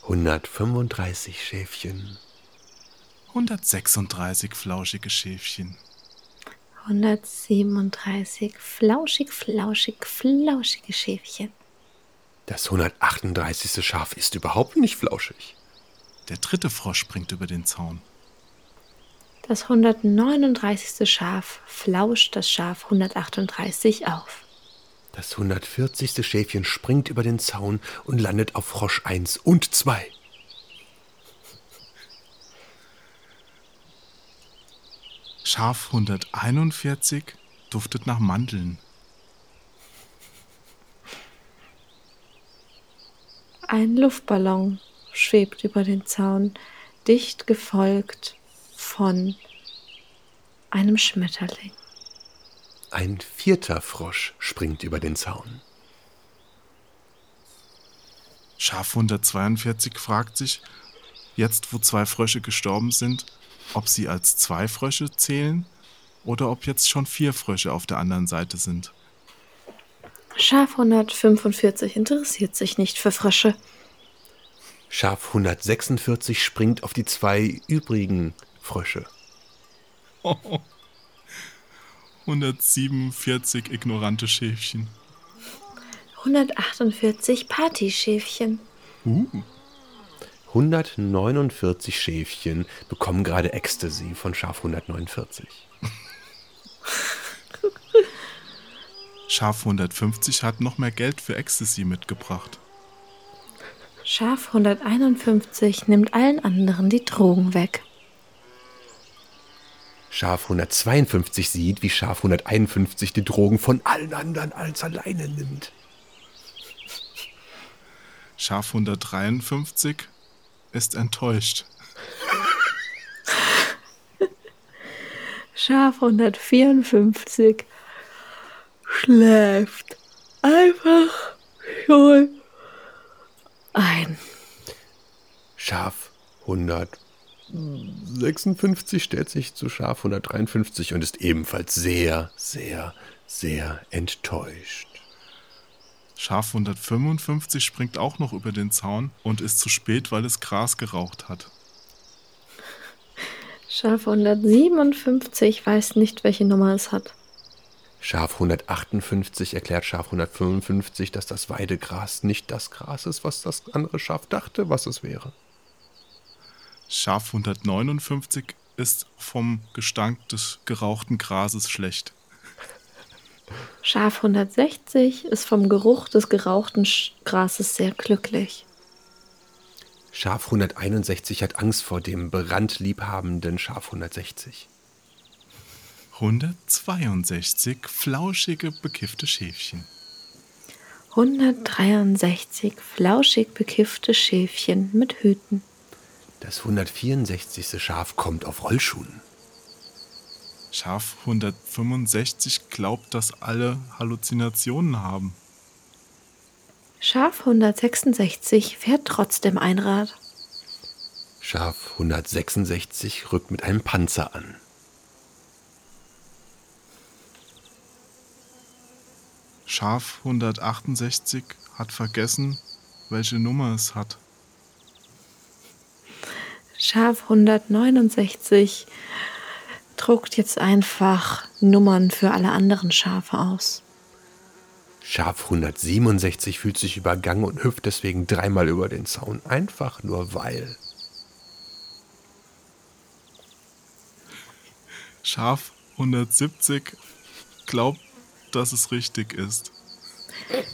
135 Schäfchen. 136 flauschige Schäfchen. 137 flauschig, flauschig, flauschige Schäfchen. Das 138. Schaf ist überhaupt nicht flauschig. Der dritte Frosch springt über den Zaun. Das 139. Schaf flauscht das Schaf 138 auf. Das 140. Schäfchen springt über den Zaun und landet auf Frosch 1 und 2. Schaf 141 duftet nach Mandeln. Ein Luftballon schwebt über den Zaun, dicht gefolgt von einem Schmetterling. Ein vierter Frosch springt über den Zaun. Schaf 142 fragt sich, jetzt wo zwei Frösche gestorben sind, ob sie als zwei Frösche zählen oder ob jetzt schon vier Frösche auf der anderen Seite sind. Schaf 145 interessiert sich nicht für Frösche. Schaf 146 springt auf die zwei übrigen Frösche. 147 ignorante Schäfchen. 148 Partyschäfchen. Uh. 149 Schäfchen bekommen gerade Ecstasy von Schaf 149. Schaf 150 hat noch mehr Geld für Ecstasy mitgebracht. Schaf 151 nimmt allen anderen die Drogen weg. Schaf 152 sieht, wie Schaf 151 die Drogen von allen anderen als alleine nimmt. Schaf 153 ist enttäuscht. Schaf 154 schläft einfach schon ein. Schaf 156 stellt sich zu Schaf 153 und ist ebenfalls sehr, sehr, sehr enttäuscht. Schaf 155 springt auch noch über den Zaun und ist zu spät, weil es Gras geraucht hat. Schaf 157 weiß nicht, welche Nummer es hat. Schaf 158 erklärt Schaf 155, dass das Weidegras nicht das Gras ist, was das andere Schaf dachte, was es wäre. Schaf 159 ist vom Gestank des gerauchten Grases schlecht. Schaf 160 ist vom Geruch des gerauchten Sch- Grases sehr glücklich. Schaf 161 hat Angst vor dem brandliebhabenden Schaf 160. 162 flauschige, bekiffte Schäfchen. 163 flauschig bekiffte Schäfchen mit Hüten. Das 164. Schaf kommt auf Rollschuhen. Schaf 165 glaubt, dass alle Halluzinationen haben. Schaf 166 fährt trotzdem Einrad. Schaf 166 rückt mit einem Panzer an. Schaf 168 hat vergessen, welche Nummer es hat. Schaf 169 druckt jetzt einfach Nummern für alle anderen Schafe aus. Schaf 167 fühlt sich übergangen und hüpft deswegen dreimal über den Zaun, einfach nur weil. Schaf 170 glaubt, dass es richtig ist.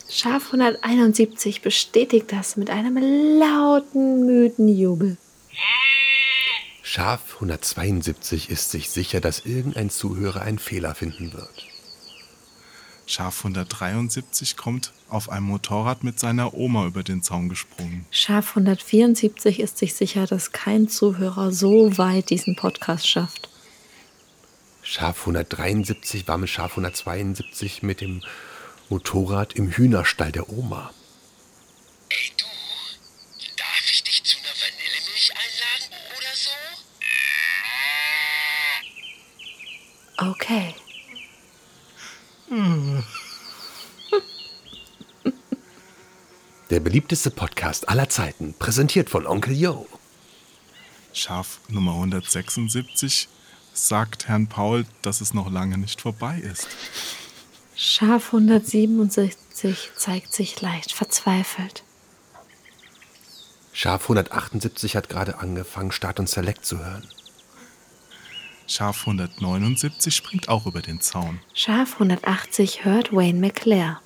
Schaf 171 bestätigt das mit einem lauten, müden Jubel. Schaf 172 ist sich sicher, dass irgendein Zuhörer einen Fehler finden wird. Schaf 173 kommt auf einem Motorrad mit seiner Oma über den Zaun gesprungen. Schaf 174 ist sich sicher, dass kein Zuhörer so weit diesen Podcast schafft. Schaf 173 war mit Schaf 172 mit dem Motorrad im Hühnerstall der Oma. Ey du, darf ich dich zu einer Vanillemilch einladen oder so? Okay. Der beliebteste Podcast aller Zeiten, präsentiert von Onkel Yo. Schaf Nummer 176 sagt Herrn Paul, dass es noch lange nicht vorbei ist. Schaf 167 zeigt sich leicht verzweifelt. Schaf 178 hat gerade angefangen, Start und Select zu hören. Schaf 179 springt auch über den Zaun. Schaf 180 hört Wayne McClare.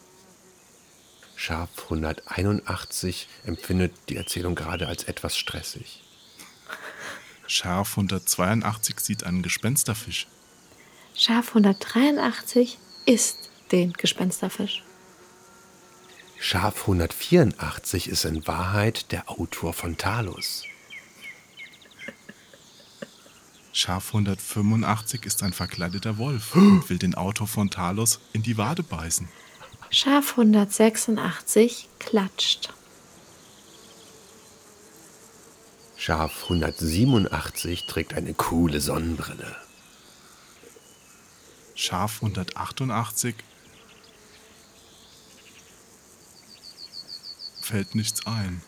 Schaf 181 empfindet die Erzählung gerade als etwas stressig. Schaf 182 sieht einen Gespensterfisch. Schaf 183 isst den Gespensterfisch. Schaf 184 ist in Wahrheit der Autor von Talus. Schaf 185 ist ein verkleideter Wolf und will den Autor von Talos in die Wade beißen. Schaf 186 klatscht. Schaf 187 trägt eine coole Sonnenbrille. Schaf 188 fällt nichts ein.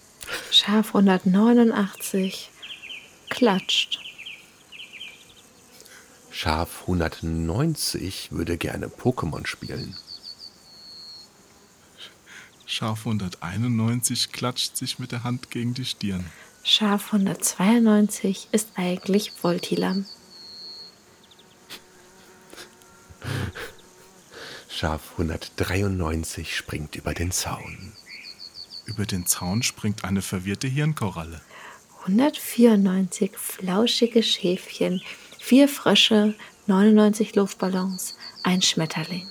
Schaf 189 klatscht. Schaf 190 würde gerne Pokémon spielen. Schaf 191 klatscht sich mit der Hand gegen die Stirn. Schaf 192 ist eigentlich Voltilam. Schaf 193 springt über den Zaun. Über den Zaun springt eine verwirrte Hirnkoralle. 194 flauschige Schäfchen, vier Frösche, 99 Luftballons, ein Schmetterling.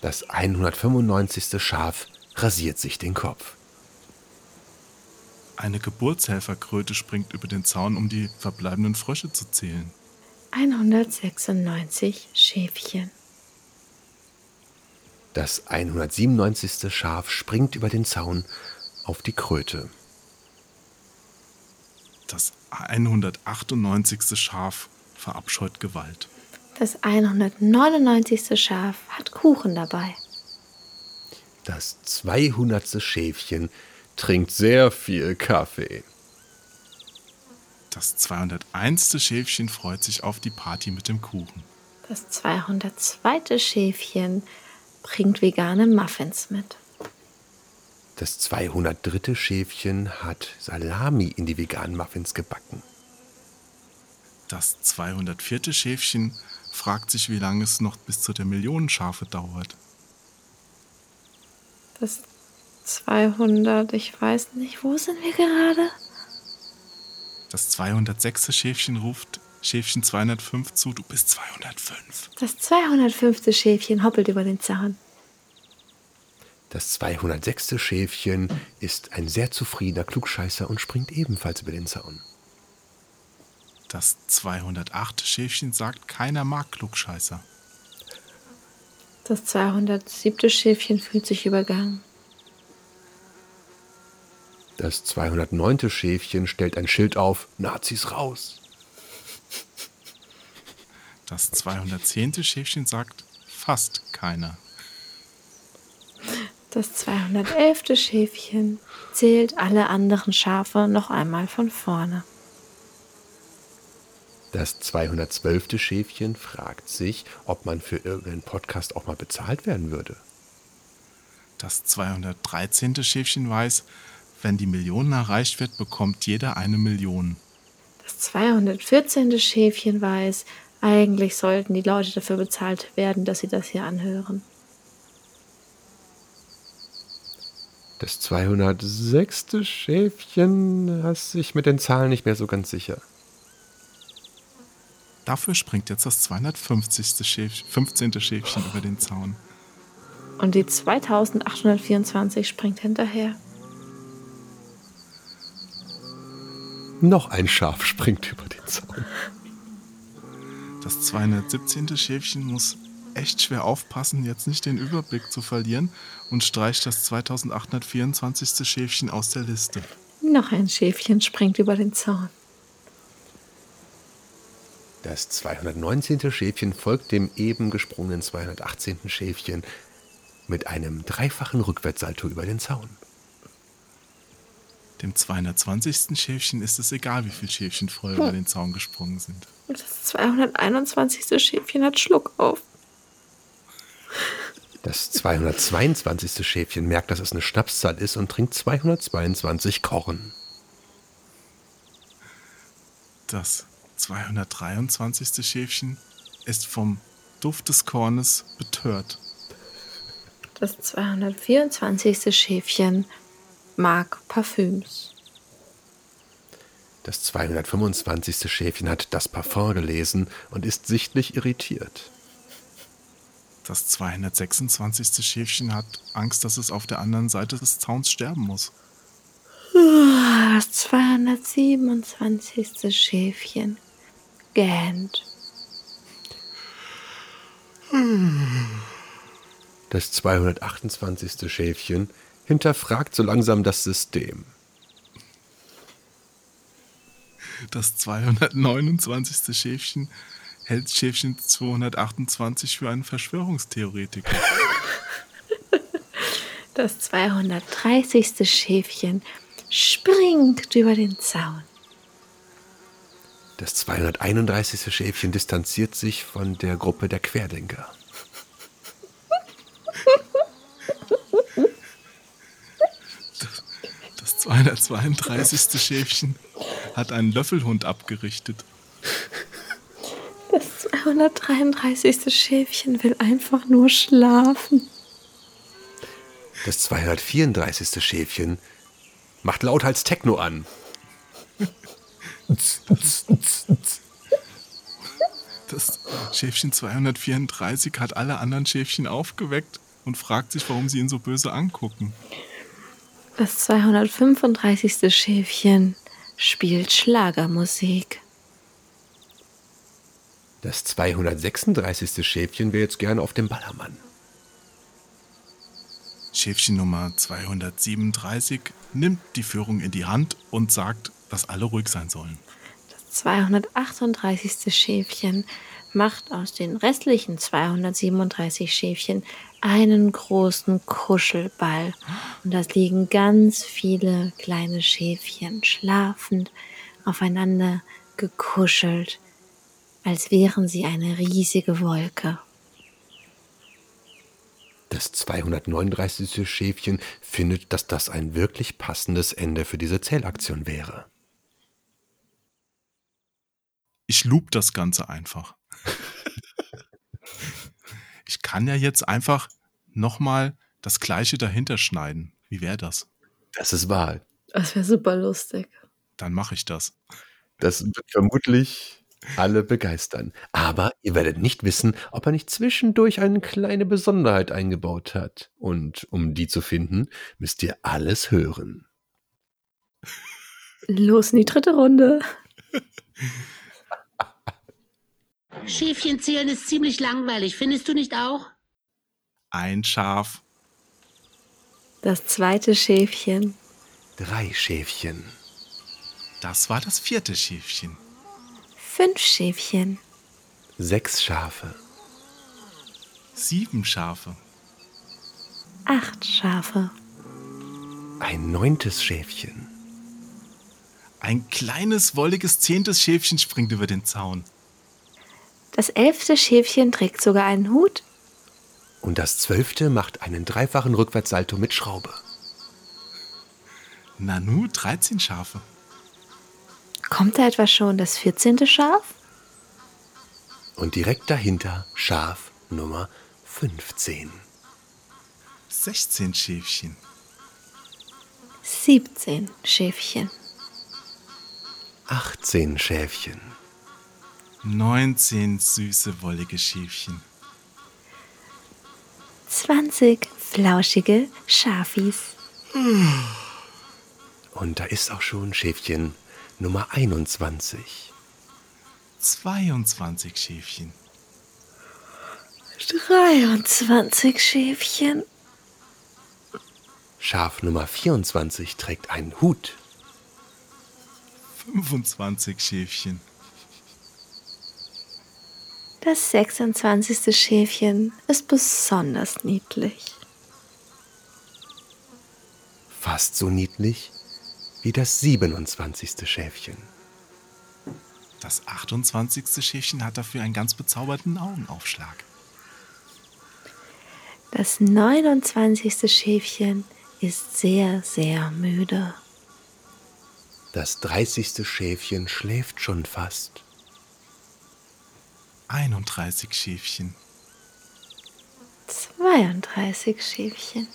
Das 195. Schaf rasiert sich den Kopf. Eine Geburtshelferkröte springt über den Zaun, um die verbleibenden Frösche zu zählen. 196 Schäfchen. Das 197. Schaf springt über den Zaun auf die Kröte. Das 198. Schaf verabscheut Gewalt. Das 199. Schaf hat Kuchen dabei. Das 200. Schäfchen trinkt sehr viel Kaffee. Das 201. Schäfchen freut sich auf die Party mit dem Kuchen. Das 202. Schäfchen bringt vegane Muffins mit. Das 203. Schäfchen hat Salami in die veganen Muffins gebacken. Das 204. Schäfchen fragt sich, wie lange es noch bis zu der Million Schafe dauert. Das 200, ich weiß nicht, wo sind wir gerade? Das 206. Schäfchen ruft Schäfchen 205 zu, du bist 205. Das 205. Schäfchen hoppelt über den Zaun. Das 206. Schäfchen ist ein sehr zufriedener Klugscheißer und springt ebenfalls über den Zaun. Das 208. Schäfchen sagt, keiner mag Klugscheißer. Das 207. Schäfchen fühlt sich übergangen. Das 209. Schäfchen stellt ein Schild auf, Nazis raus. Das 210. Schäfchen sagt, fast keiner. Das 211. Schäfchen zählt alle anderen Schafe noch einmal von vorne. Das 212. Schäfchen fragt sich, ob man für irgendeinen Podcast auch mal bezahlt werden würde. Das 213. Schäfchen weiß, wenn die Million erreicht wird, bekommt jeder eine Million. Das 214. Schäfchen weiß, eigentlich sollten die Leute dafür bezahlt werden, dass sie das hier anhören. Das 206. Schäfchen ist sich mit den Zahlen nicht mehr so ganz sicher. Dafür springt jetzt das 250. Schäfchen, 15. Schäfchen über den Zaun. Und die 2824 springt hinterher. Noch ein Schaf springt über den Zaun. Das 217. Schäfchen muss echt schwer aufpassen, jetzt nicht den Überblick zu verlieren und streicht das 2824. Schäfchen aus der Liste. Noch ein Schäfchen springt über den Zaun. Das 219. Schäfchen folgt dem eben gesprungenen 218. Schäfchen mit einem dreifachen Rückwärtssalto über den Zaun. Dem 220. Schäfchen ist es egal, wie viele Schäfchen vorher über den Zaun gesprungen sind. Und das 221. Schäfchen hat Schluck auf. Das 222. Schäfchen merkt, dass es eine Schnapszahl ist und trinkt 222 Korn. Das 223. Schäfchen ist vom Duft des Kornes betört. Das 224. Schäfchen mag Parfüms. Das 225. Schäfchen hat das Parfum gelesen und ist sichtlich irritiert. Das 226. Schäfchen hat Angst, dass es auf der anderen Seite des Zauns sterben muss. Das 227. Schäfchen gähnt. Das 228. Schäfchen hinterfragt so langsam das System. Das 229. Schäfchen hält Schäfchen 228 für einen Verschwörungstheoretiker. Das 230. Schäfchen springt über den Zaun. Das 231. Schäfchen distanziert sich von der Gruppe der Querdenker. Das 232. Schäfchen hat einen Löffelhund abgerichtet. Das 233. Schäfchen will einfach nur schlafen. Das 234. Schäfchen macht lauthals Techno an. Das Schäfchen 234 hat alle anderen Schäfchen aufgeweckt und fragt sich, warum sie ihn so böse angucken. Das 235. Schäfchen spielt Schlagermusik. Das 236. Schäfchen will jetzt gerne auf dem Ballermann. Schäfchen Nummer 237 nimmt die Führung in die Hand und sagt, dass alle ruhig sein sollen. Das 238. Schäfchen macht aus den restlichen 237 Schäfchen einen großen Kuschelball. Und da liegen ganz viele kleine Schäfchen schlafend aufeinander gekuschelt, als wären sie eine riesige Wolke. Das 239. Schäfchen findet, dass das ein wirklich passendes Ende für diese Zählaktion wäre. Ich loop das Ganze einfach. ich kann ja jetzt einfach nochmal das gleiche dahinter schneiden. Wie wäre das? Das ist wahr. Das wäre super lustig. Dann mache ich das. Das wird vermutlich alle begeistern. Aber ihr werdet nicht wissen, ob er nicht zwischendurch eine kleine Besonderheit eingebaut hat. Und um die zu finden, müsst ihr alles hören. Los in die dritte Runde. Schäfchen zählen ist ziemlich langweilig, findest du nicht auch? Ein Schaf, Das zweite Schäfchen. Drei Schäfchen. das war das vierte Schäfchen. Fünf Schäfchen. Sechs Schafe. Sieben Schafe, Acht Schafe. Ein neuntes Schäfchen. ein kleines, wolliges zehntes Schäfchen springt über den Zaun. Das elfte Schäfchen trägt sogar einen Hut. Und das zwölfte macht einen dreifachen Rückwärtssalto mit Schraube. Nanu, 13 Schafe. Kommt da etwa schon das 14. Schaf? Und direkt dahinter Schaf Nummer 15. 16 Schäfchen. 17 Schäfchen. 18 Schäfchen. 19 süße, wollige Schäfchen. 20 flauschige Schafis. Und da ist auch schon Schäfchen Nummer 21. 22 Schäfchen. 23 Schäfchen. Schaf Nummer 24 trägt einen Hut. 25 Schäfchen. Das 26. Schäfchen ist besonders niedlich. Fast so niedlich wie das 27. Schäfchen. Das 28. Schäfchen hat dafür einen ganz bezauberten Augenaufschlag. Das 29. Schäfchen ist sehr, sehr müde. Das 30. Schäfchen schläft schon fast. 31 Schäfchen. 32 Schäfchen.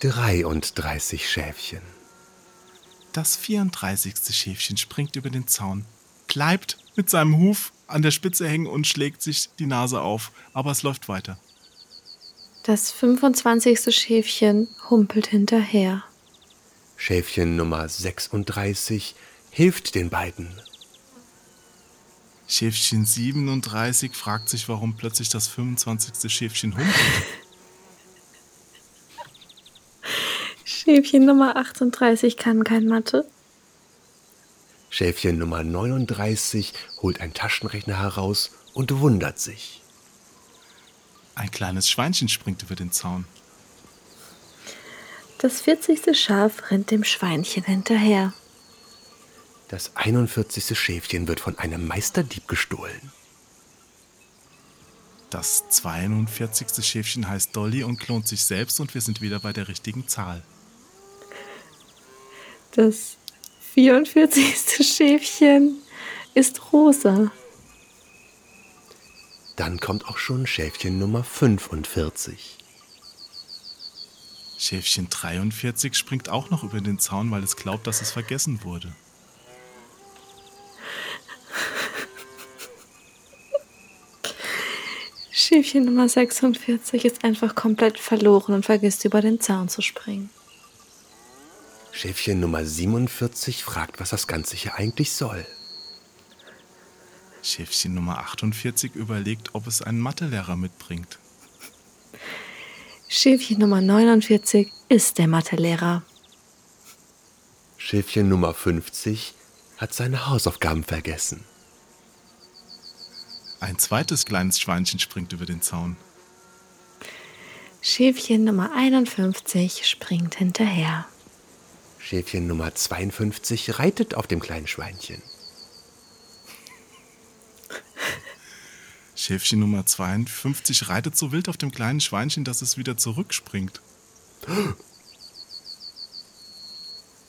33 Schäfchen. Das 34. Schäfchen springt über den Zaun, bleibt mit seinem Huf an der Spitze hängen und schlägt sich die Nase auf, aber es läuft weiter. Das 25. Schäfchen humpelt hinterher. Schäfchen Nummer 36 hilft den beiden. Schäfchen 37 fragt sich, warum plötzlich das 25. Schäfchen humpelt. Schäfchen Nummer 38 kann kein Mathe. Schäfchen Nummer 39 holt einen Taschenrechner heraus und wundert sich. Ein kleines Schweinchen springt über den Zaun. Das 40. Schaf rennt dem Schweinchen hinterher. Das 41. Schäfchen wird von einem Meisterdieb gestohlen. Das 42. Schäfchen heißt Dolly und klont sich selbst und wir sind wieder bei der richtigen Zahl. Das 44. Schäfchen ist rosa. Dann kommt auch schon Schäfchen Nummer 45. Schäfchen 43 springt auch noch über den Zaun, weil es glaubt, dass es vergessen wurde. Schäfchen Nummer 46 ist einfach komplett verloren und vergisst über den Zaun zu springen. Schäfchen Nummer 47 fragt, was das Ganze hier eigentlich soll. Schäfchen Nummer 48 überlegt, ob es einen Mathelehrer mitbringt. Schäfchen Nummer 49 ist der Mathelehrer. Schäfchen Nummer 50 hat seine Hausaufgaben vergessen. Ein zweites kleines Schweinchen springt über den Zaun. Schäfchen Nummer 51 springt hinterher. Schäfchen Nummer 52 reitet auf dem kleinen Schweinchen. Schäfchen Nummer 52 reitet so wild auf dem kleinen Schweinchen, dass es wieder zurückspringt.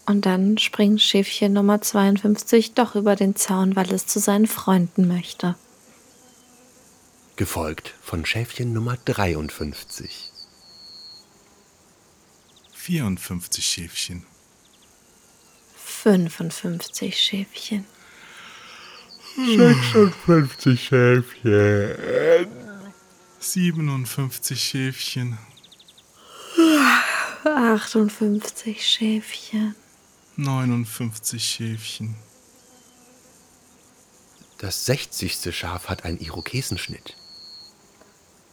Und dann springt Schäfchen Nummer 52 doch über den Zaun, weil es zu seinen Freunden möchte. Gefolgt von Schäfchen Nummer 53. 54 Schäfchen. 55 Schäfchen. 56 Schäfchen. 57 Schäfchen. 58 Schäfchen. 59 Schäfchen. Das 60. Schaf hat einen Irokesenschnitt.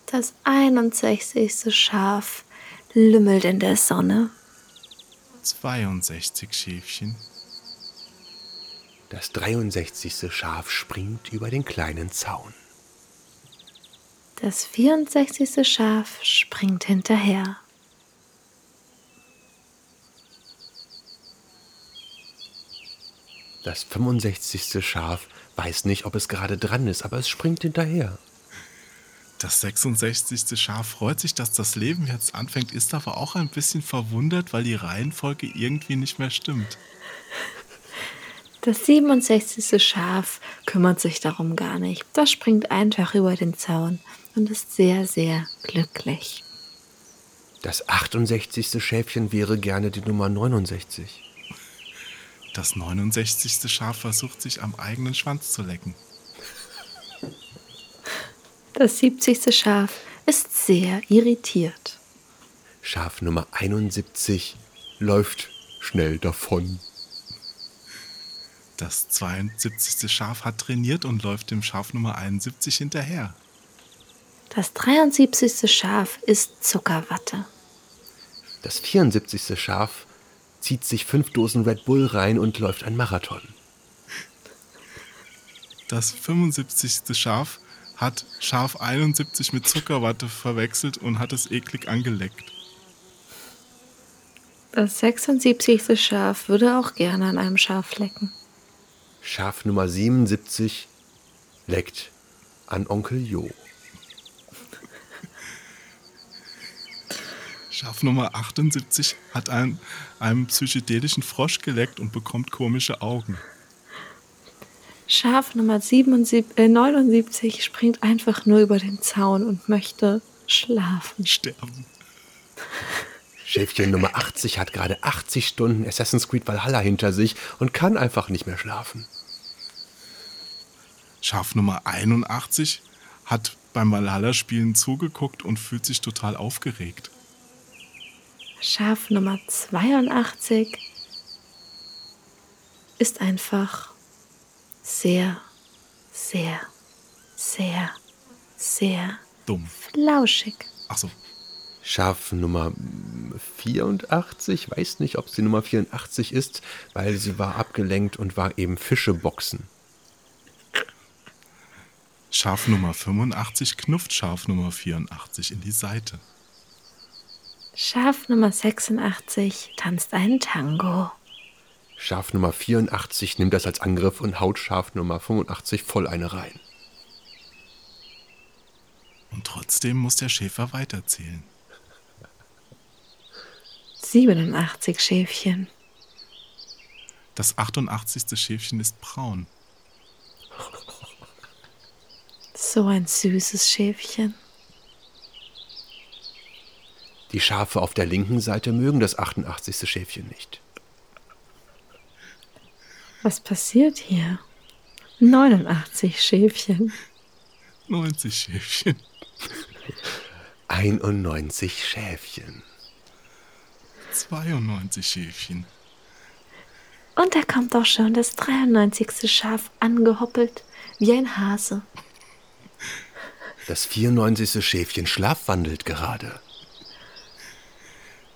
Das 61. Schaf lümmelt in der Sonne. 62 Schäfchen. Das 63. Schaf springt über den kleinen Zaun. Das 64. Schaf springt hinterher. Das 65. Schaf weiß nicht, ob es gerade dran ist, aber es springt hinterher. Das 66. Schaf freut sich, dass das Leben jetzt anfängt, ist aber auch ein bisschen verwundert, weil die Reihenfolge irgendwie nicht mehr stimmt. Das 67. Schaf kümmert sich darum gar nicht. Das springt einfach über den Zaun und ist sehr, sehr glücklich. Das 68. Schäfchen wäre gerne die Nummer 69. Das 69. Schaf versucht sich am eigenen Schwanz zu lecken. Das 70. Schaf ist sehr irritiert. Schaf Nummer 71 läuft schnell davon. Das 72. Schaf hat trainiert und läuft dem Schaf Nummer 71 hinterher. Das 73. Schaf ist Zuckerwatte. Das 74. Schaf zieht sich fünf Dosen Red Bull rein und läuft ein Marathon. Das 75. Schaf hat Schaf 71 mit Zuckerwatte verwechselt und hat es eklig angeleckt. Das 76. Schaf würde auch gerne an einem Schaf lecken. Schaf Nummer 77 leckt an Onkel Jo. Schaf Nummer 78 hat einen, einem psychedelischen Frosch geleckt und bekommt komische Augen. Schaf Nummer 77, äh, 79 springt einfach nur über den Zaun und möchte schlafen. Sterben. Schäfchen Nummer 80 hat gerade 80 Stunden Assassin's Creed Valhalla hinter sich und kann einfach nicht mehr schlafen. Schaf Nummer 81 hat beim Valhalla-Spielen zugeguckt und fühlt sich total aufgeregt. Schaf Nummer 82 ist einfach sehr, sehr, sehr, sehr Dumm. flauschig. Ach so. Schaf Nummer 84, weiß nicht, ob sie Nummer 84 ist, weil sie war abgelenkt und war eben Fischeboxen. Schaf Nummer 85 knufft Schaf Nummer 84 in die Seite. Schaf Nummer 86 tanzt einen Tango. Schaf Nummer 84 nimmt das als Angriff und haut Schaf Nummer 85 voll eine rein. Und trotzdem muss der Schäfer weiterzählen. 87 Schäfchen. Das 88. Schäfchen ist braun. So ein süßes Schäfchen. Die Schafe auf der linken Seite mögen das 88. Schäfchen nicht. Was passiert hier? 89 Schäfchen. 90 Schäfchen. 91 Schäfchen. 92 Schäfchen. Und da kommt auch schon das 93. Schaf angehoppelt wie ein Hase. Das 94. Schäfchen schlafwandelt gerade.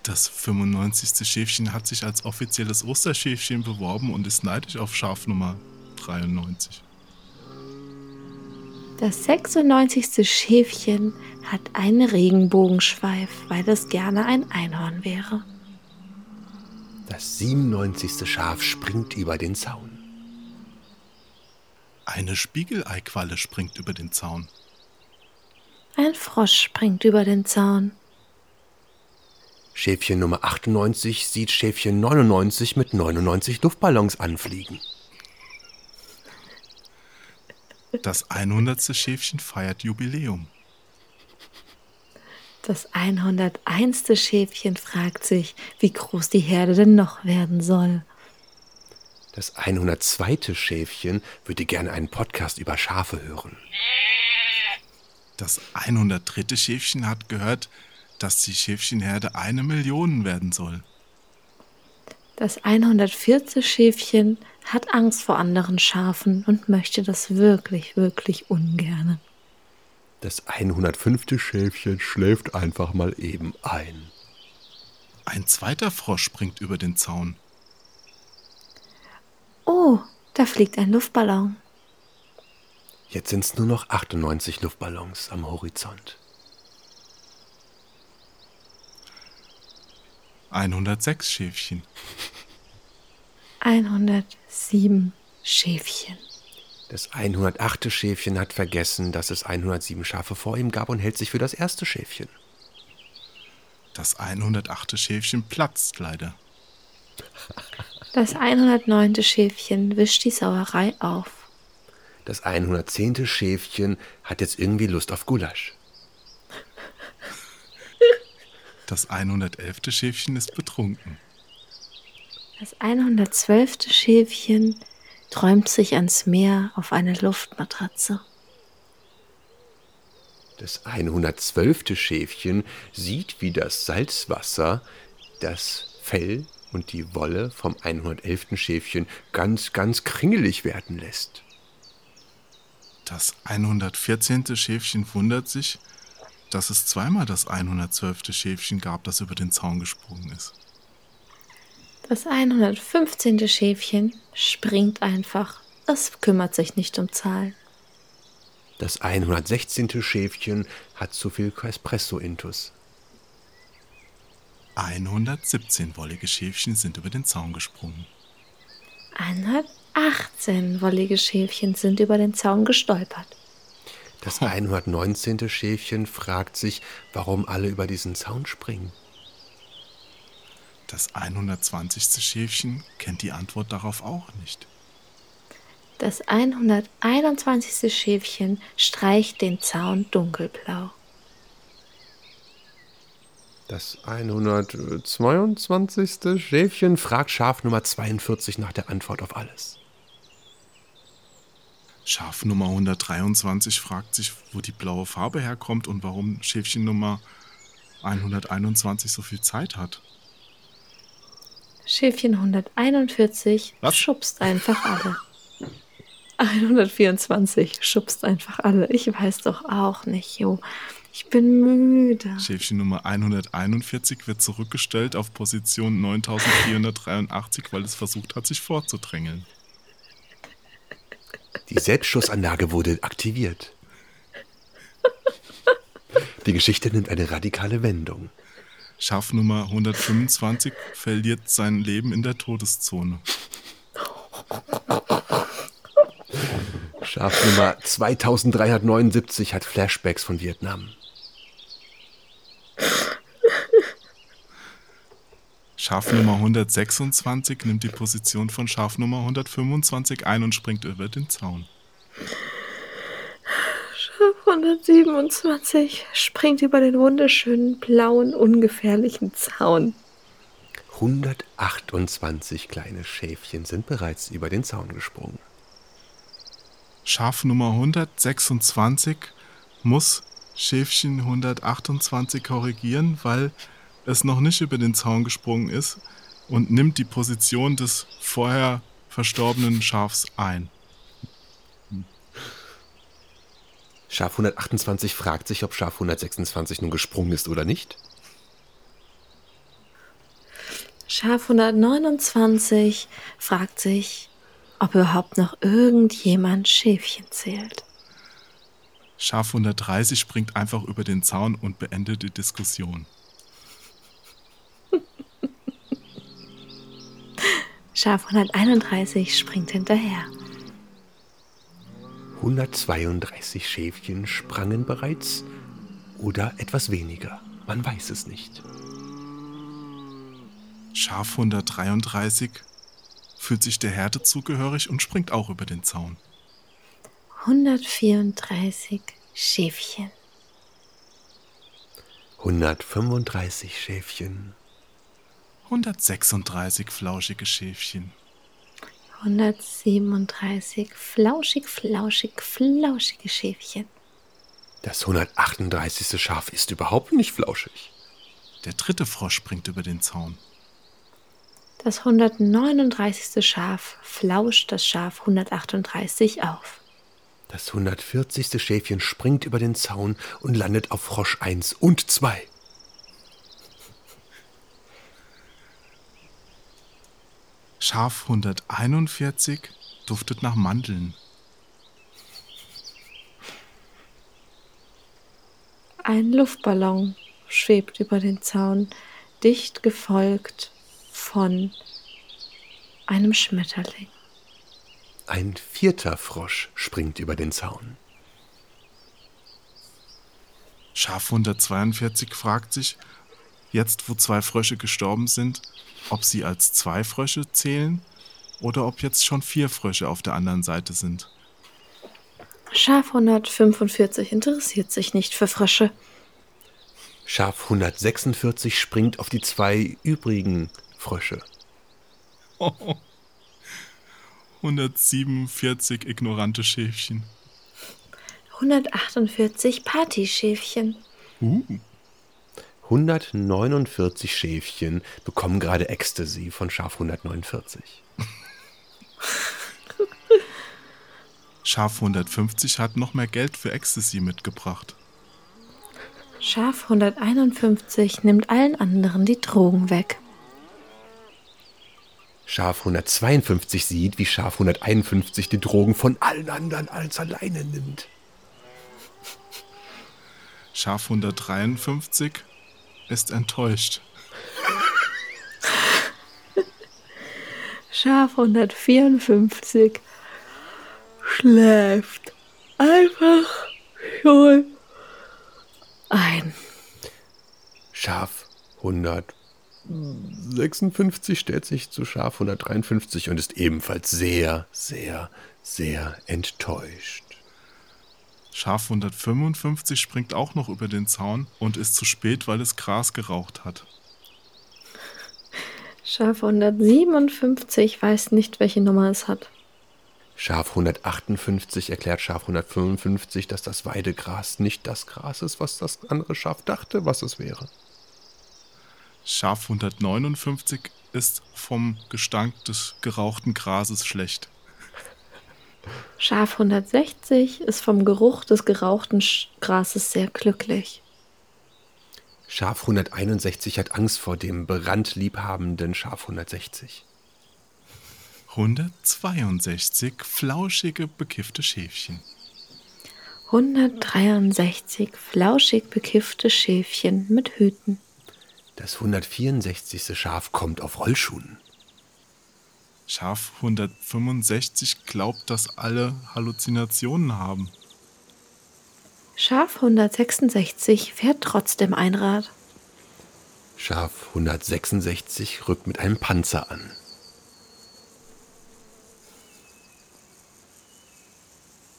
Das 95. Schäfchen hat sich als offizielles Osterschäfchen beworben und ist neidisch auf Schaf Nummer 93. Das 96. Schäfchen hat einen Regenbogenschweif, weil es gerne ein Einhorn wäre. Das 97. Schaf springt über den Zaun. Eine Spiegeleiqualle springt über den Zaun. Ein Frosch springt über den Zaun. Schäfchen Nummer 98 sieht Schäfchen 99 mit 99 Luftballons anfliegen. Das 100. Schäfchen feiert Jubiläum. Das 101. Schäfchen fragt sich, wie groß die Herde denn noch werden soll. Das 102. Schäfchen würde gerne einen Podcast über Schafe hören. Das 103. Schäfchen hat gehört, dass die Schäfchenherde eine Million werden soll. Das 104. Schäfchen hat Angst vor anderen Schafen und möchte das wirklich, wirklich ungerne. Das 105. Schäfchen schläft einfach mal eben ein. Ein zweiter Frosch springt über den Zaun. Oh, da fliegt ein Luftballon. Jetzt sind es nur noch 98 Luftballons am Horizont. 106 Schäfchen. 107 Schäfchen. Das 108. Schäfchen hat vergessen, dass es 107 Schafe vor ihm gab und hält sich für das erste Schäfchen. Das 108. Schäfchen platzt leider. Das 109. Schäfchen wischt die Sauerei auf. Das 110. Schäfchen hat jetzt irgendwie Lust auf Gulasch. Das 111. Schäfchen ist betrunken. Das 112. Schäfchen träumt sich ans Meer auf eine Luftmatratze. Das 112. Schäfchen sieht, wie das Salzwasser das Fell und die Wolle vom 111. Schäfchen ganz, ganz kringelig werden lässt. Das 114. Schäfchen wundert sich, dass es zweimal das 112. Schäfchen gab, das über den Zaun gesprungen ist. Das 115. Schäfchen springt einfach. Es kümmert sich nicht um Zahlen. Das 116. Schäfchen hat zu viel Espresso-Intus. 117 wollige Schäfchen sind über den Zaun gesprungen. 118 wollige Schäfchen sind über den Zaun gestolpert. Das 119. Schäfchen fragt sich, warum alle über diesen Zaun springen. Das 120. Schäfchen kennt die Antwort darauf auch nicht. Das 121. Schäfchen streicht den Zaun dunkelblau. Das 122. Schäfchen fragt Schaf Nummer 42 nach der Antwort auf alles. Schaf Nummer 123 fragt sich, wo die blaue Farbe herkommt und warum Schäfchen Nummer 121 so viel Zeit hat. Schäfchen 141 Was? schubst einfach alle. 124 schubst einfach alle. Ich weiß doch auch nicht, Jo. Ich bin müde. Schäfchen Nummer 141 wird zurückgestellt auf Position 9483, weil es versucht hat, sich vorzudrängeln. Die Selbstschussanlage wurde aktiviert. Die Geschichte nimmt eine radikale Wendung. Schaf Nummer 125 verliert sein Leben in der Todeszone. Schaf Nummer 2379 hat Flashbacks von Vietnam. Schaf Nummer 126 nimmt die Position von Schaf Nummer 125 ein und springt über den Zaun. 127 springt über den wunderschönen blauen, ungefährlichen Zaun. 128 kleine Schäfchen sind bereits über den Zaun gesprungen. Schaf Nummer 126 muss Schäfchen 128 korrigieren, weil es noch nicht über den Zaun gesprungen ist und nimmt die Position des vorher verstorbenen Schafs ein. Schaf 128 fragt sich, ob Schaf 126 nun gesprungen ist oder nicht. Schaf 129 fragt sich, ob überhaupt noch irgendjemand Schäfchen zählt. Schaf 130 springt einfach über den Zaun und beendet die Diskussion. Schaf 131 springt hinterher. 132 Schäfchen sprangen bereits oder etwas weniger. Man weiß es nicht. Schaf 133 fühlt sich der Härte zugehörig und springt auch über den Zaun. 134 Schäfchen. 135 Schäfchen. 136 flauschige Schäfchen. 137 flauschig, flauschig, flauschige Schäfchen. Das 138. Schaf ist überhaupt nicht flauschig. Der dritte Frosch springt über den Zaun. Das 139. Schaf flauscht das Schaf 138 auf. Das 140. Schäfchen springt über den Zaun und landet auf Frosch 1 und 2. Schaf 141 duftet nach Mandeln. Ein Luftballon schwebt über den Zaun, dicht gefolgt von einem Schmetterling. Ein vierter Frosch springt über den Zaun. Schaf 142 fragt sich, jetzt wo zwei Frösche gestorben sind, ob sie als zwei Frösche zählen oder ob jetzt schon vier Frösche auf der anderen Seite sind. Schaf 145 interessiert sich nicht für Frösche. Schaf 146 springt auf die zwei übrigen Frösche. 147 ignorante Schäfchen. 148 Partyschäfchen. Uh. 149 Schäfchen bekommen gerade Ecstasy von Schaf 149. Schaf 150 hat noch mehr Geld für Ecstasy mitgebracht. Schaf 151 nimmt allen anderen die Drogen weg. Schaf 152 sieht, wie Schaf 151 die Drogen von allen anderen als alleine nimmt. Schaf 153 ist enttäuscht. Schaf 154 schläft einfach schon ein. Schaf 156 stellt sich zu Schaf 153 und ist ebenfalls sehr, sehr, sehr enttäuscht. Schaf 155 springt auch noch über den Zaun und ist zu spät, weil es Gras geraucht hat. Schaf 157 weiß nicht, welche Nummer es hat. Schaf 158 erklärt Schaf 155, dass das Weidegras nicht das Gras ist, was das andere Schaf dachte, was es wäre. Schaf 159 ist vom Gestank des gerauchten Grases schlecht. Schaf 160 ist vom Geruch des gerauchten Grases sehr glücklich. Schaf 161 hat Angst vor dem brandliebhabenden Schaf 160. 162 flauschige, bekiffte Schäfchen. 163 flauschig bekiffte Schäfchen mit Hüten. Das 164. Schaf kommt auf Rollschuhen. Schaf 165 glaubt, dass alle Halluzinationen haben. Schaf 166 fährt trotzdem Einrad. Schaf 166 rückt mit einem Panzer an.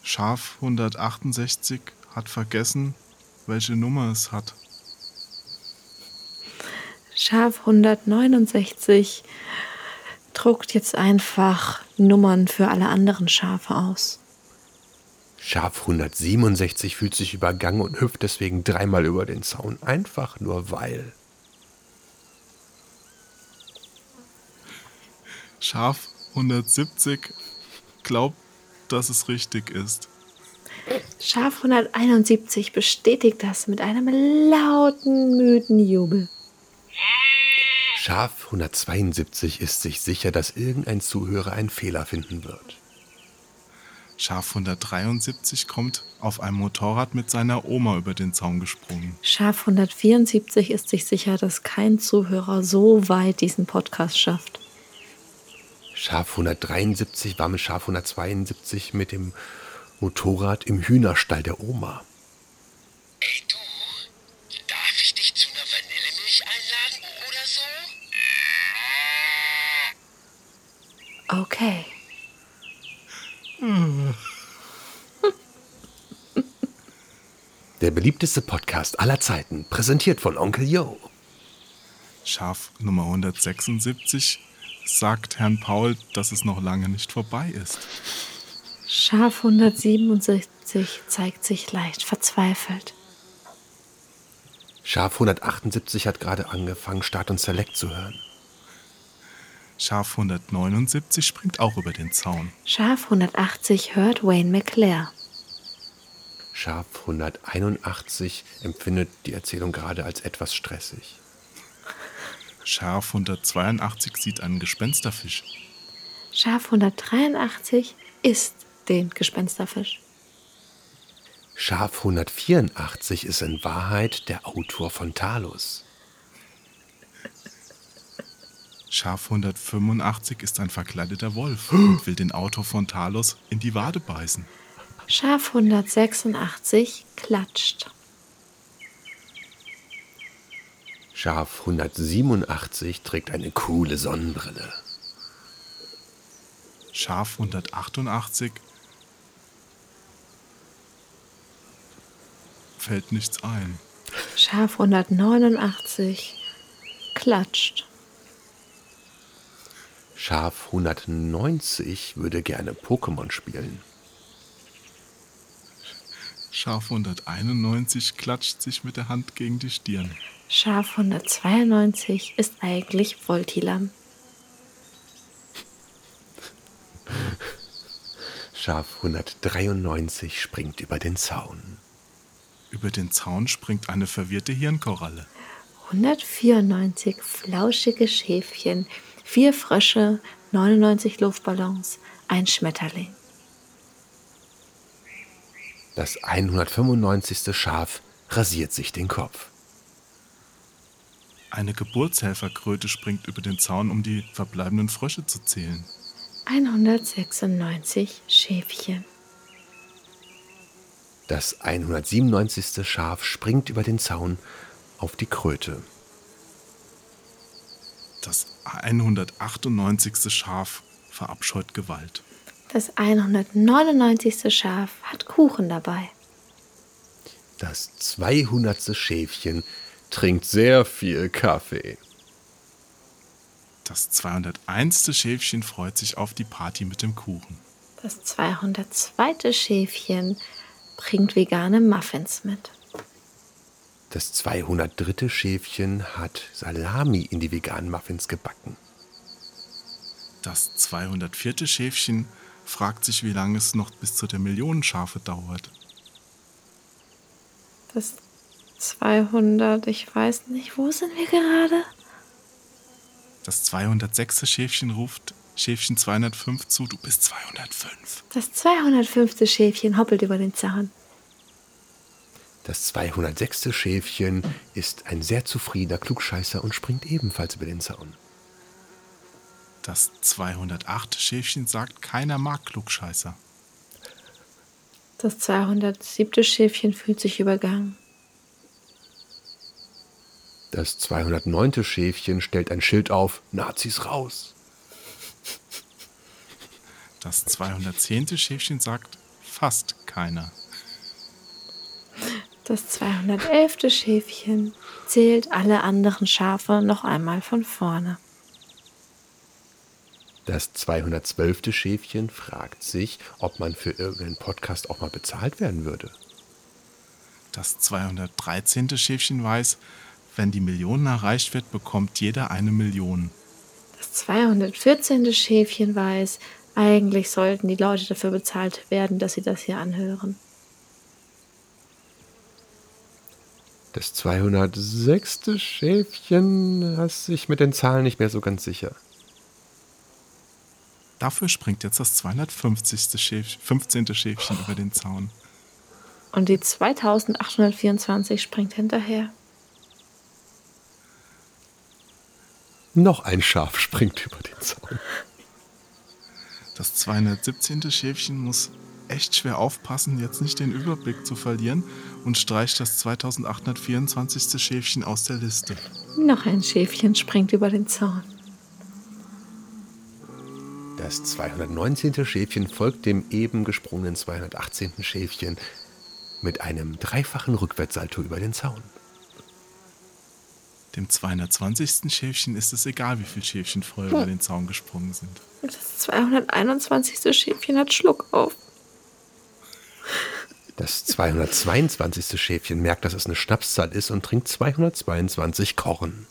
Schaf 168 hat vergessen, welche Nummer es hat. Schaf 169 druckt jetzt einfach Nummern für alle anderen Schafe aus. Schaf 167 fühlt sich übergangen und hüpft deswegen dreimal über den Zaun. Einfach nur weil. Schaf 170 glaubt, dass es richtig ist. Schaf 171 bestätigt das mit einem lauten, müden Jubel. Schaf 172 ist sich sicher, dass irgendein Zuhörer einen Fehler finden wird. Schaf 173 kommt auf einem Motorrad mit seiner Oma über den Zaun gesprungen. Schaf 174 ist sich sicher, dass kein Zuhörer so weit diesen Podcast schafft. Schaf 173 war mit Schaf 172 mit dem Motorrad im Hühnerstall der Oma. Ey du, darf ich dich zu einer Vanillemilch einladen oder so? Okay. Der beliebteste Podcast aller Zeiten, präsentiert von Onkel Yo. Schaf Nummer 176 sagt Herrn Paul, dass es noch lange nicht vorbei ist. Schaf 167 zeigt sich leicht verzweifelt. Schaf 178 hat gerade angefangen, Start und Select zu hören. Schaf 179 springt auch über den Zaun. Schaf 180 hört Wayne McClare. Schaf 181 empfindet die Erzählung gerade als etwas stressig. Schaf 182 sieht einen Gespensterfisch. Schaf 183 isst den Gespensterfisch. Schaf 184 ist in Wahrheit der Autor von Talus. Schaf 185 ist ein verkleideter Wolf und will den Autor von Talos in die Wade beißen. Schaf 186 klatscht. Schaf 187 trägt eine coole Sonnenbrille. Schaf 188 fällt nichts ein. Schaf 189 klatscht. Schaf 190 würde gerne Pokémon spielen. Schaf 191 klatscht sich mit der Hand gegen die Stirn. Schaf 192 ist eigentlich Voltilam. Schaf 193 springt über den Zaun. Über den Zaun springt eine verwirrte Hirnkoralle. 194 flauschige Schäfchen, vier Frösche, 99 Luftballons, ein Schmetterling. Das 195. Schaf rasiert sich den Kopf. Eine Geburtshelferkröte springt über den Zaun, um die verbleibenden Frösche zu zählen. 196 Schäfchen. Das 197. Schaf springt über den Zaun auf die Kröte. Das 198. Schaf verabscheut Gewalt. Das 199. Schaf hat Kuchen dabei. Das 200. Schäfchen trinkt sehr viel Kaffee. Das 201. Schäfchen freut sich auf die Party mit dem Kuchen. Das 202. Schäfchen bringt vegane Muffins mit. Das 203. Schäfchen hat Salami in die veganen Muffins gebacken. Das 204. Schäfchen fragt sich, wie lange es noch bis zu der Million Schafe dauert. Das 200, ich weiß nicht, wo sind wir gerade? Das 206. Schäfchen ruft Schäfchen 205 zu, du bist 205. Das 205. Schäfchen hoppelt über den Zaun. Das 206. Schäfchen ist ein sehr zufriedener Klugscheißer und springt ebenfalls über den Zaun. Das 208. Schäfchen sagt, keiner mag Klugscheißer. Das 207. Schäfchen fühlt sich übergangen. Das 209. Schäfchen stellt ein Schild auf, Nazis raus. Das 210. Schäfchen sagt, fast keiner. Das 211. Schäfchen zählt alle anderen Schafe noch einmal von vorne. Das 212. Schäfchen fragt sich, ob man für irgendeinen Podcast auch mal bezahlt werden würde. Das 213. Schäfchen weiß, wenn die Million erreicht wird, bekommt jeder eine Million. Das 214. Schäfchen weiß, eigentlich sollten die Leute dafür bezahlt werden, dass sie das hier anhören. Das 206. Schäfchen ist sich mit den Zahlen nicht mehr so ganz sicher. Dafür springt jetzt das 250. Schäf 15. Schäfchen über den Zaun. Und die 2824 springt hinterher. Noch ein Schaf springt über den Zaun. Das 217. Schäfchen muss echt schwer aufpassen, jetzt nicht den Überblick zu verlieren und streicht das 2824. Schäfchen aus der Liste. Noch ein Schäfchen springt über den Zaun. Das 219. Schäfchen folgt dem eben gesprungenen 218. Schäfchen mit einem dreifachen Rückwärtssalto über den Zaun. Dem 220. Schäfchen ist es egal, wie viele Schäfchen vorher über den Zaun gesprungen sind. Das 221. Schäfchen hat Schluck auf. Das 222. Schäfchen merkt, dass es eine Schnapszahl ist und trinkt 222 Korn.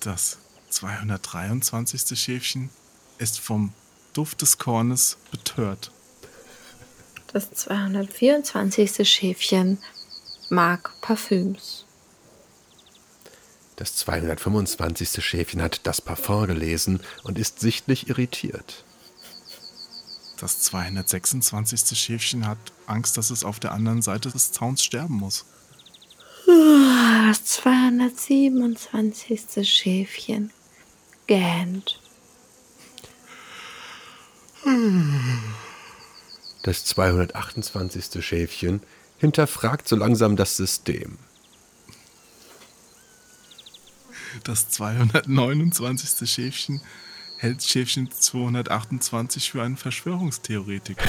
Das 223. Schäfchen ist vom Duft des Kornes betört. Das 224. Schäfchen mag Parfüms. Das 225. Schäfchen hat das Parfum gelesen und ist sichtlich irritiert. Das 226. Schäfchen hat Angst, dass es auf der anderen Seite des Zauns sterben muss. Das 227. Schäfchen gähnt. Das 228. Schäfchen hinterfragt so langsam das System. Das 229. Schäfchen hält Schäfchen 228 für einen Verschwörungstheoretiker.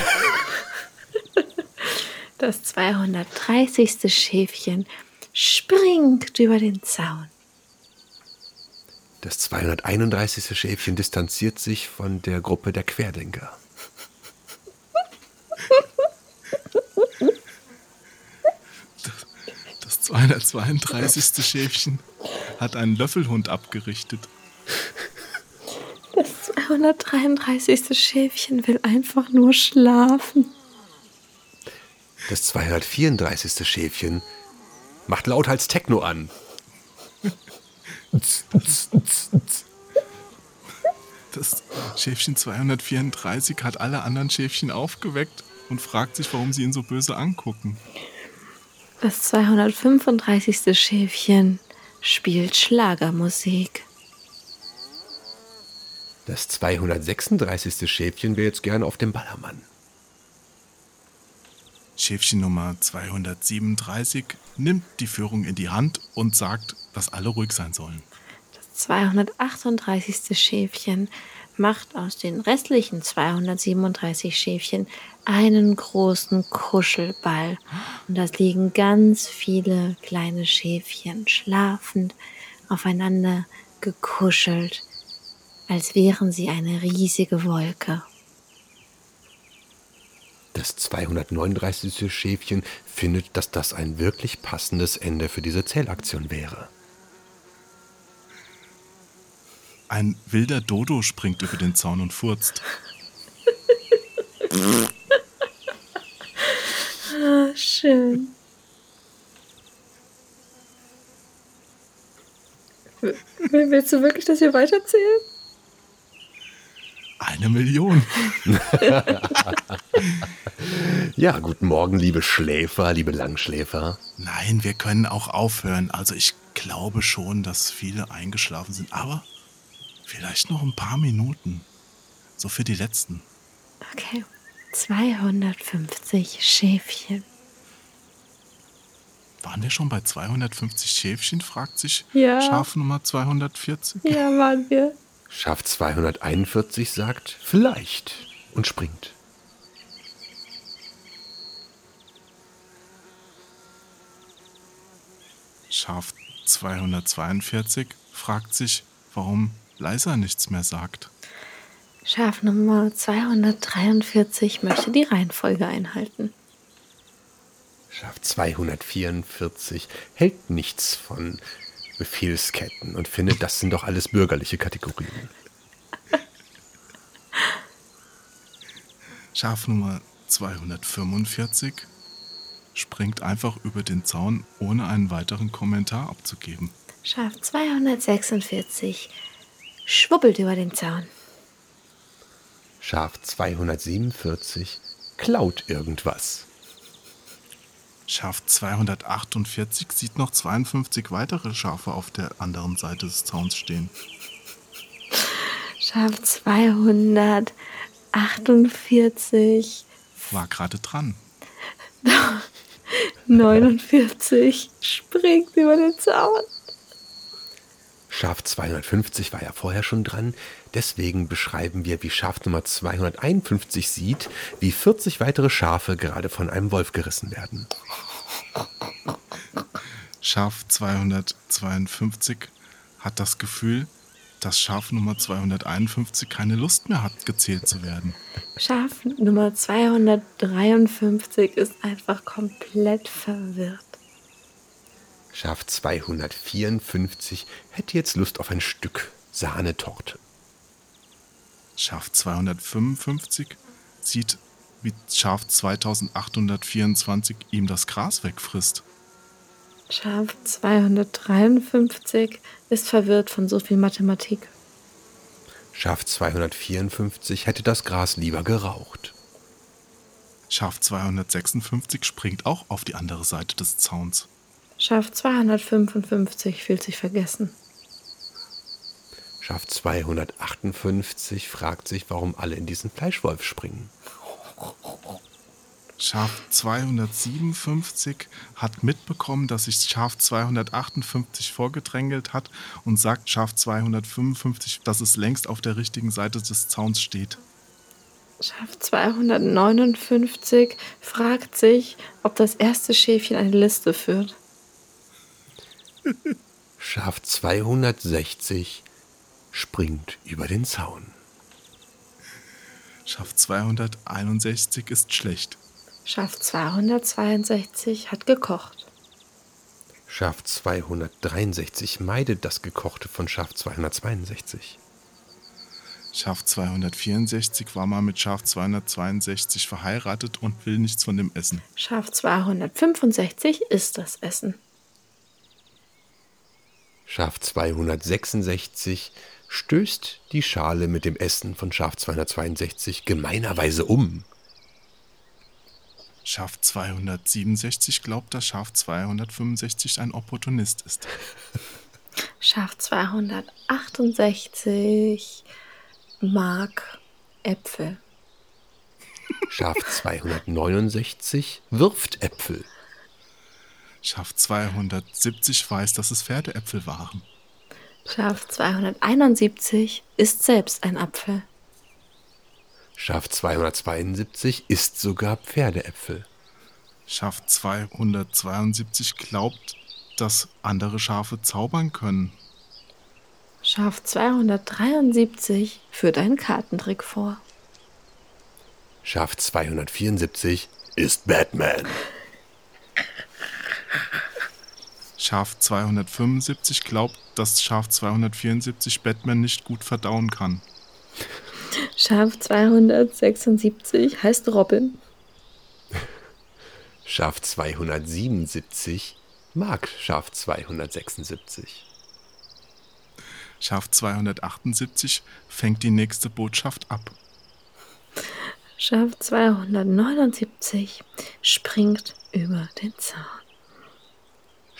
Das 230. Schäfchen springt über den Zaun. Das 231. Schäfchen distanziert sich von der Gruppe der Querdenker. Das 232. Schäfchen hat einen Löffelhund abgerichtet. Das 233. Schäfchen will einfach nur schlafen. Das 234. Schäfchen macht lauthals Techno an. Das Schäfchen 234 hat alle anderen Schäfchen aufgeweckt und fragt sich, warum sie ihn so böse angucken. Das 235. Schäfchen spielt Schlagermusik. Das 236. Schäfchen wäre jetzt gern auf dem Ballermann. Schäfchen Nummer 237 nimmt die Führung in die Hand und sagt, dass alle ruhig sein sollen. Das 238. Schäfchen macht aus den restlichen 237 Schäfchen einen großen Kuschelball. Und da liegen ganz viele kleine Schäfchen schlafend aufeinander gekuschelt, als wären sie eine riesige Wolke. Das 239. Schäfchen findet, dass das ein wirklich passendes Ende für diese Zählaktion wäre. Ein wilder Dodo springt über den Zaun und furzt. Ah, schön. Willst du wirklich, dass wir weiterzählen? Eine Million. Ja, guten Morgen, liebe Schläfer, liebe Langschläfer. Nein, wir können auch aufhören. Also ich glaube schon, dass viele eingeschlafen sind. Aber vielleicht noch ein paar Minuten. So für die letzten. Okay. 250 Schäfchen. Waren wir schon bei 250 Schäfchen, fragt sich Ja. Schaf Nummer 240. Ja, waren wir. Schaf 241 sagt vielleicht und springt. Schaf 242 fragt sich, warum Leiser nichts mehr sagt. Schaf Nummer 243 möchte die Reihenfolge einhalten. Schaf 244 hält nichts von Befehlsketten und findet, das sind doch alles bürgerliche Kategorien. Schaf Nummer 245 springt einfach über den Zaun, ohne einen weiteren Kommentar abzugeben. Schaf 246 schwubbelt über den Zaun. Schaf 247 klaut irgendwas. Schaf 248 sieht noch 52 weitere Schafe auf der anderen Seite des Zauns stehen. Schaf 248 War gerade dran. 49 springt über den Zaun. Schaf 250 war ja vorher schon dran. Deswegen beschreiben wir, wie Schaf Nummer 251 sieht, wie 40 weitere Schafe gerade von einem Wolf gerissen werden. Schaf 252 hat das Gefühl, dass Schaf Nummer 251 keine Lust mehr hat, gezählt zu werden. Schaf Nummer 253 ist einfach komplett verwirrt. Schaf 254 hätte jetzt Lust auf ein Stück Sahnetorte. Schaf 255 sieht, wie Schaf 2824 ihm das Gras wegfrisst. Schaf 253 ist verwirrt von so viel Mathematik. Schaf 254 hätte das Gras lieber geraucht. Schaf 256 springt auch auf die andere Seite des Zauns. Schaf 255 fühlt sich vergessen. Schaf 258 fragt sich, warum alle in diesen Fleischwolf springen. Schaf 257 hat mitbekommen, dass sich Schaf 258 vorgedrängelt hat und sagt Schaf 255, dass es längst auf der richtigen Seite des Zauns steht. Schaf 259 fragt sich, ob das erste Schäfchen eine Liste führt. Schaf 260 springt über den Zaun. Schaf 261 ist schlecht. Schaf 262 hat gekocht. Schaf 263 meidet das Gekochte von Schaf 262. Schaf 264 war mal mit Schaf 262 verheiratet und will nichts von dem Essen. Schaf 265 ist das Essen. Schaf 266 stößt die Schale mit dem Essen von Schaf 262 gemeinerweise um. Schaf 267 glaubt, dass Schaf 265 ein Opportunist ist. Schaf 268 mag Äpfel. Schaf 269 wirft Äpfel. Schaf 270 weiß, dass es Pferdeäpfel waren. Schaf 271 ist selbst ein Apfel. Schaf 272 isst sogar Pferdeäpfel. Schaf 272 glaubt, dass andere Schafe zaubern können. Schaf 273 führt einen Kartentrick vor. Schaf 274 ist Batman. Schaf 275 glaubt, dass Schaf 274 Batman nicht gut verdauen kann. Schaf 276 heißt Robin. Schaf 277 mag Schaf 276. Schaf 278 fängt die nächste Botschaft ab. Schaf 279 springt über den Zaun.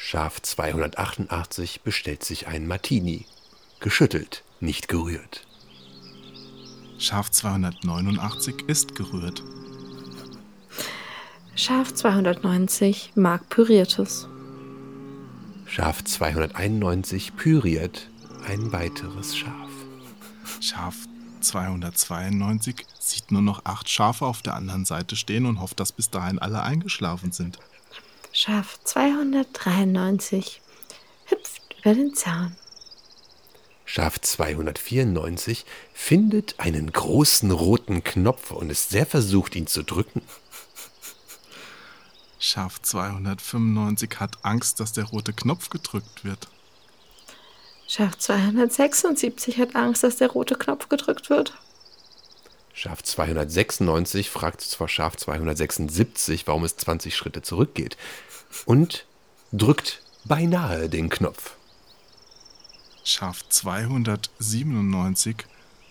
Schaf 288 bestellt sich einen Martini. Geschüttelt, nicht gerührt. Schaf 289 ist gerührt. Schaf 290 mag Püriertes. Schaf 291 püriert ein weiteres Schaf. Schaf 292 sieht nur noch acht Schafe auf der anderen Seite stehen und hofft, dass bis dahin alle eingeschlafen sind. Schaf 293 hüpft über den Zaun. Schaf 294 findet einen großen roten Knopf und ist sehr versucht, ihn zu drücken. Schaf 295 hat Angst, dass der rote Knopf gedrückt wird. Schaf 276 hat Angst, dass der rote Knopf gedrückt wird. Schaf 296 fragt zwar Schaf 276, warum es 20 Schritte zurückgeht und drückt beinahe den Knopf. Schaf 297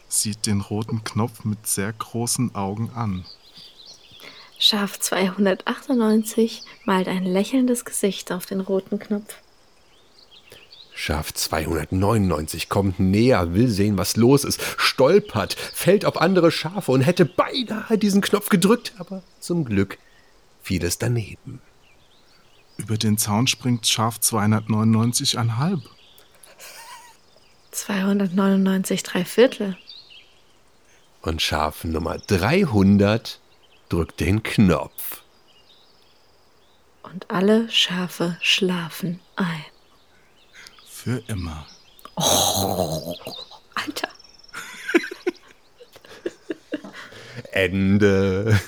sieht den roten Knopf mit sehr großen Augen an. Schaf 298 malt ein lächelndes Gesicht auf den roten Knopf. Schaf 299 kommt näher, will sehen, was los ist, stolpert, fällt auf andere Schafe und hätte beinahe diesen Knopf gedrückt, aber zum Glück fiel es daneben. Über den Zaun springt Schaf 299,5. 299 drei Viertel. Und Schaf Nummer 300 drückt den Knopf. Und alle Schafe schlafen ein. Für immer. Alter. Ende.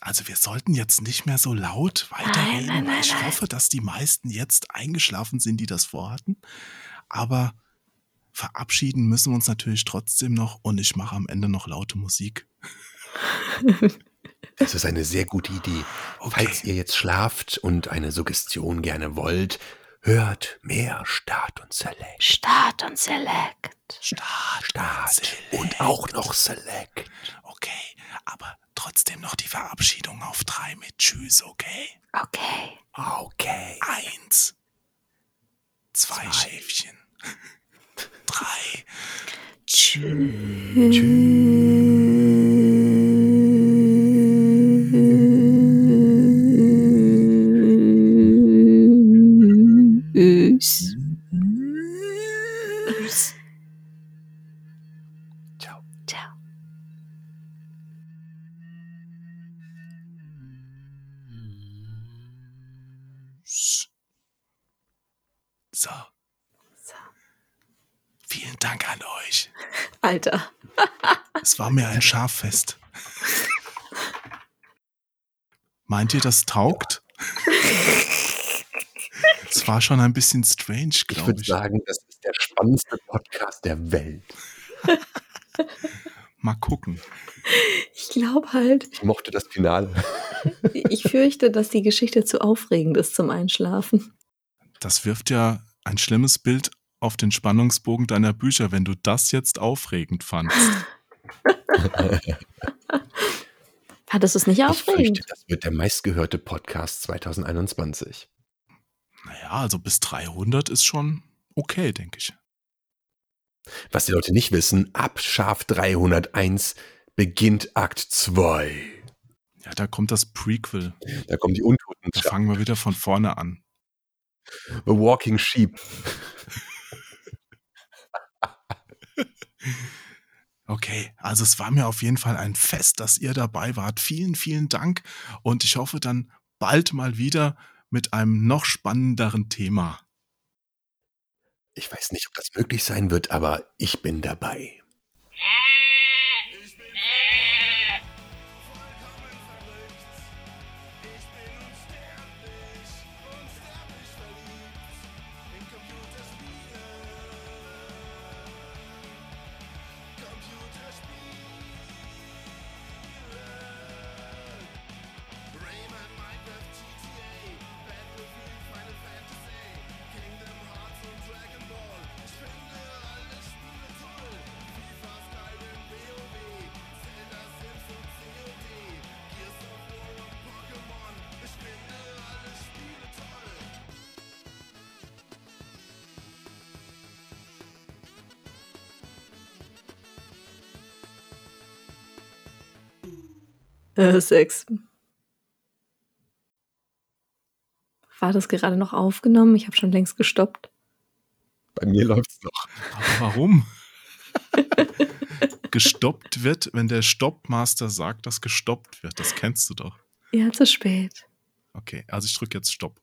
Also wir sollten jetzt nicht mehr so laut weiterreden. nein, nein, ich nein. hoffe, dass die meisten jetzt eingeschlafen sind, die das vorhatten. Aber verabschieden müssen wir uns natürlich trotzdem noch und ich mache am Ende noch laute Musik. Das ist eine sehr gute Idee. Okay. Falls ihr jetzt schlaft und eine Suggestion gerne wollt, hört mehr Start und Select. Start und Select. Start, Start und auch noch Select. Okay, aber trotzdem trotzdem noch die Verabschiedung auf drei mit Tschüss, okay? Okay. Okay. Eins. Zwei, Schäfchen. Drei. Tschüss. Ciao. Ciao. So. So. Vielen Dank an euch. Alter. Es war mir ein Schaffest. Meint ihr, das taugt? Es war schon ein bisschen strange, Ich glaube würde ich. sagen, das ist der spannendste Podcast der Welt. Mal gucken. Ich glaube halt, Ich mochte das Finale. ich fürchte, dass die Geschichte zu aufregend ist zum Einschlafen. Das wirft ja ein schlimmes Bild auf den Spannungsbogen deiner Bücher, wenn du das jetzt aufregend fandst. Hattest du es nicht Ich aufregend? fürchte, das wird der meistgehörte Podcast 2021. Naja, also bis 300 ist schon okay, denke ich. Was die Leute nicht wissen, ab Schaf 301 beginnt Akt 2. Ja, da kommt das Prequel. Da kommen die Untoten. Da fangen wir wieder von vorne an. The Walking Sheep. Okay, also es war mir auf jeden Fall ein Fest, dass ihr dabei wart. Vielen, vielen Dank und ich hoffe dann bald mal wieder mit einem noch spannenderen Thema. Ich weiß nicht, ob das möglich sein wird, aber ich bin dabei. Äh, Sex. War das gerade noch aufgenommen? Ich habe schon längst gestoppt. Bei mir läuft's noch. Aber warum? gestoppt wird, wenn der Stoppmaster sagt, dass gestoppt wird. Das kennst du doch. Ja, zu spät. Okay, also ich drücke jetzt Stopp.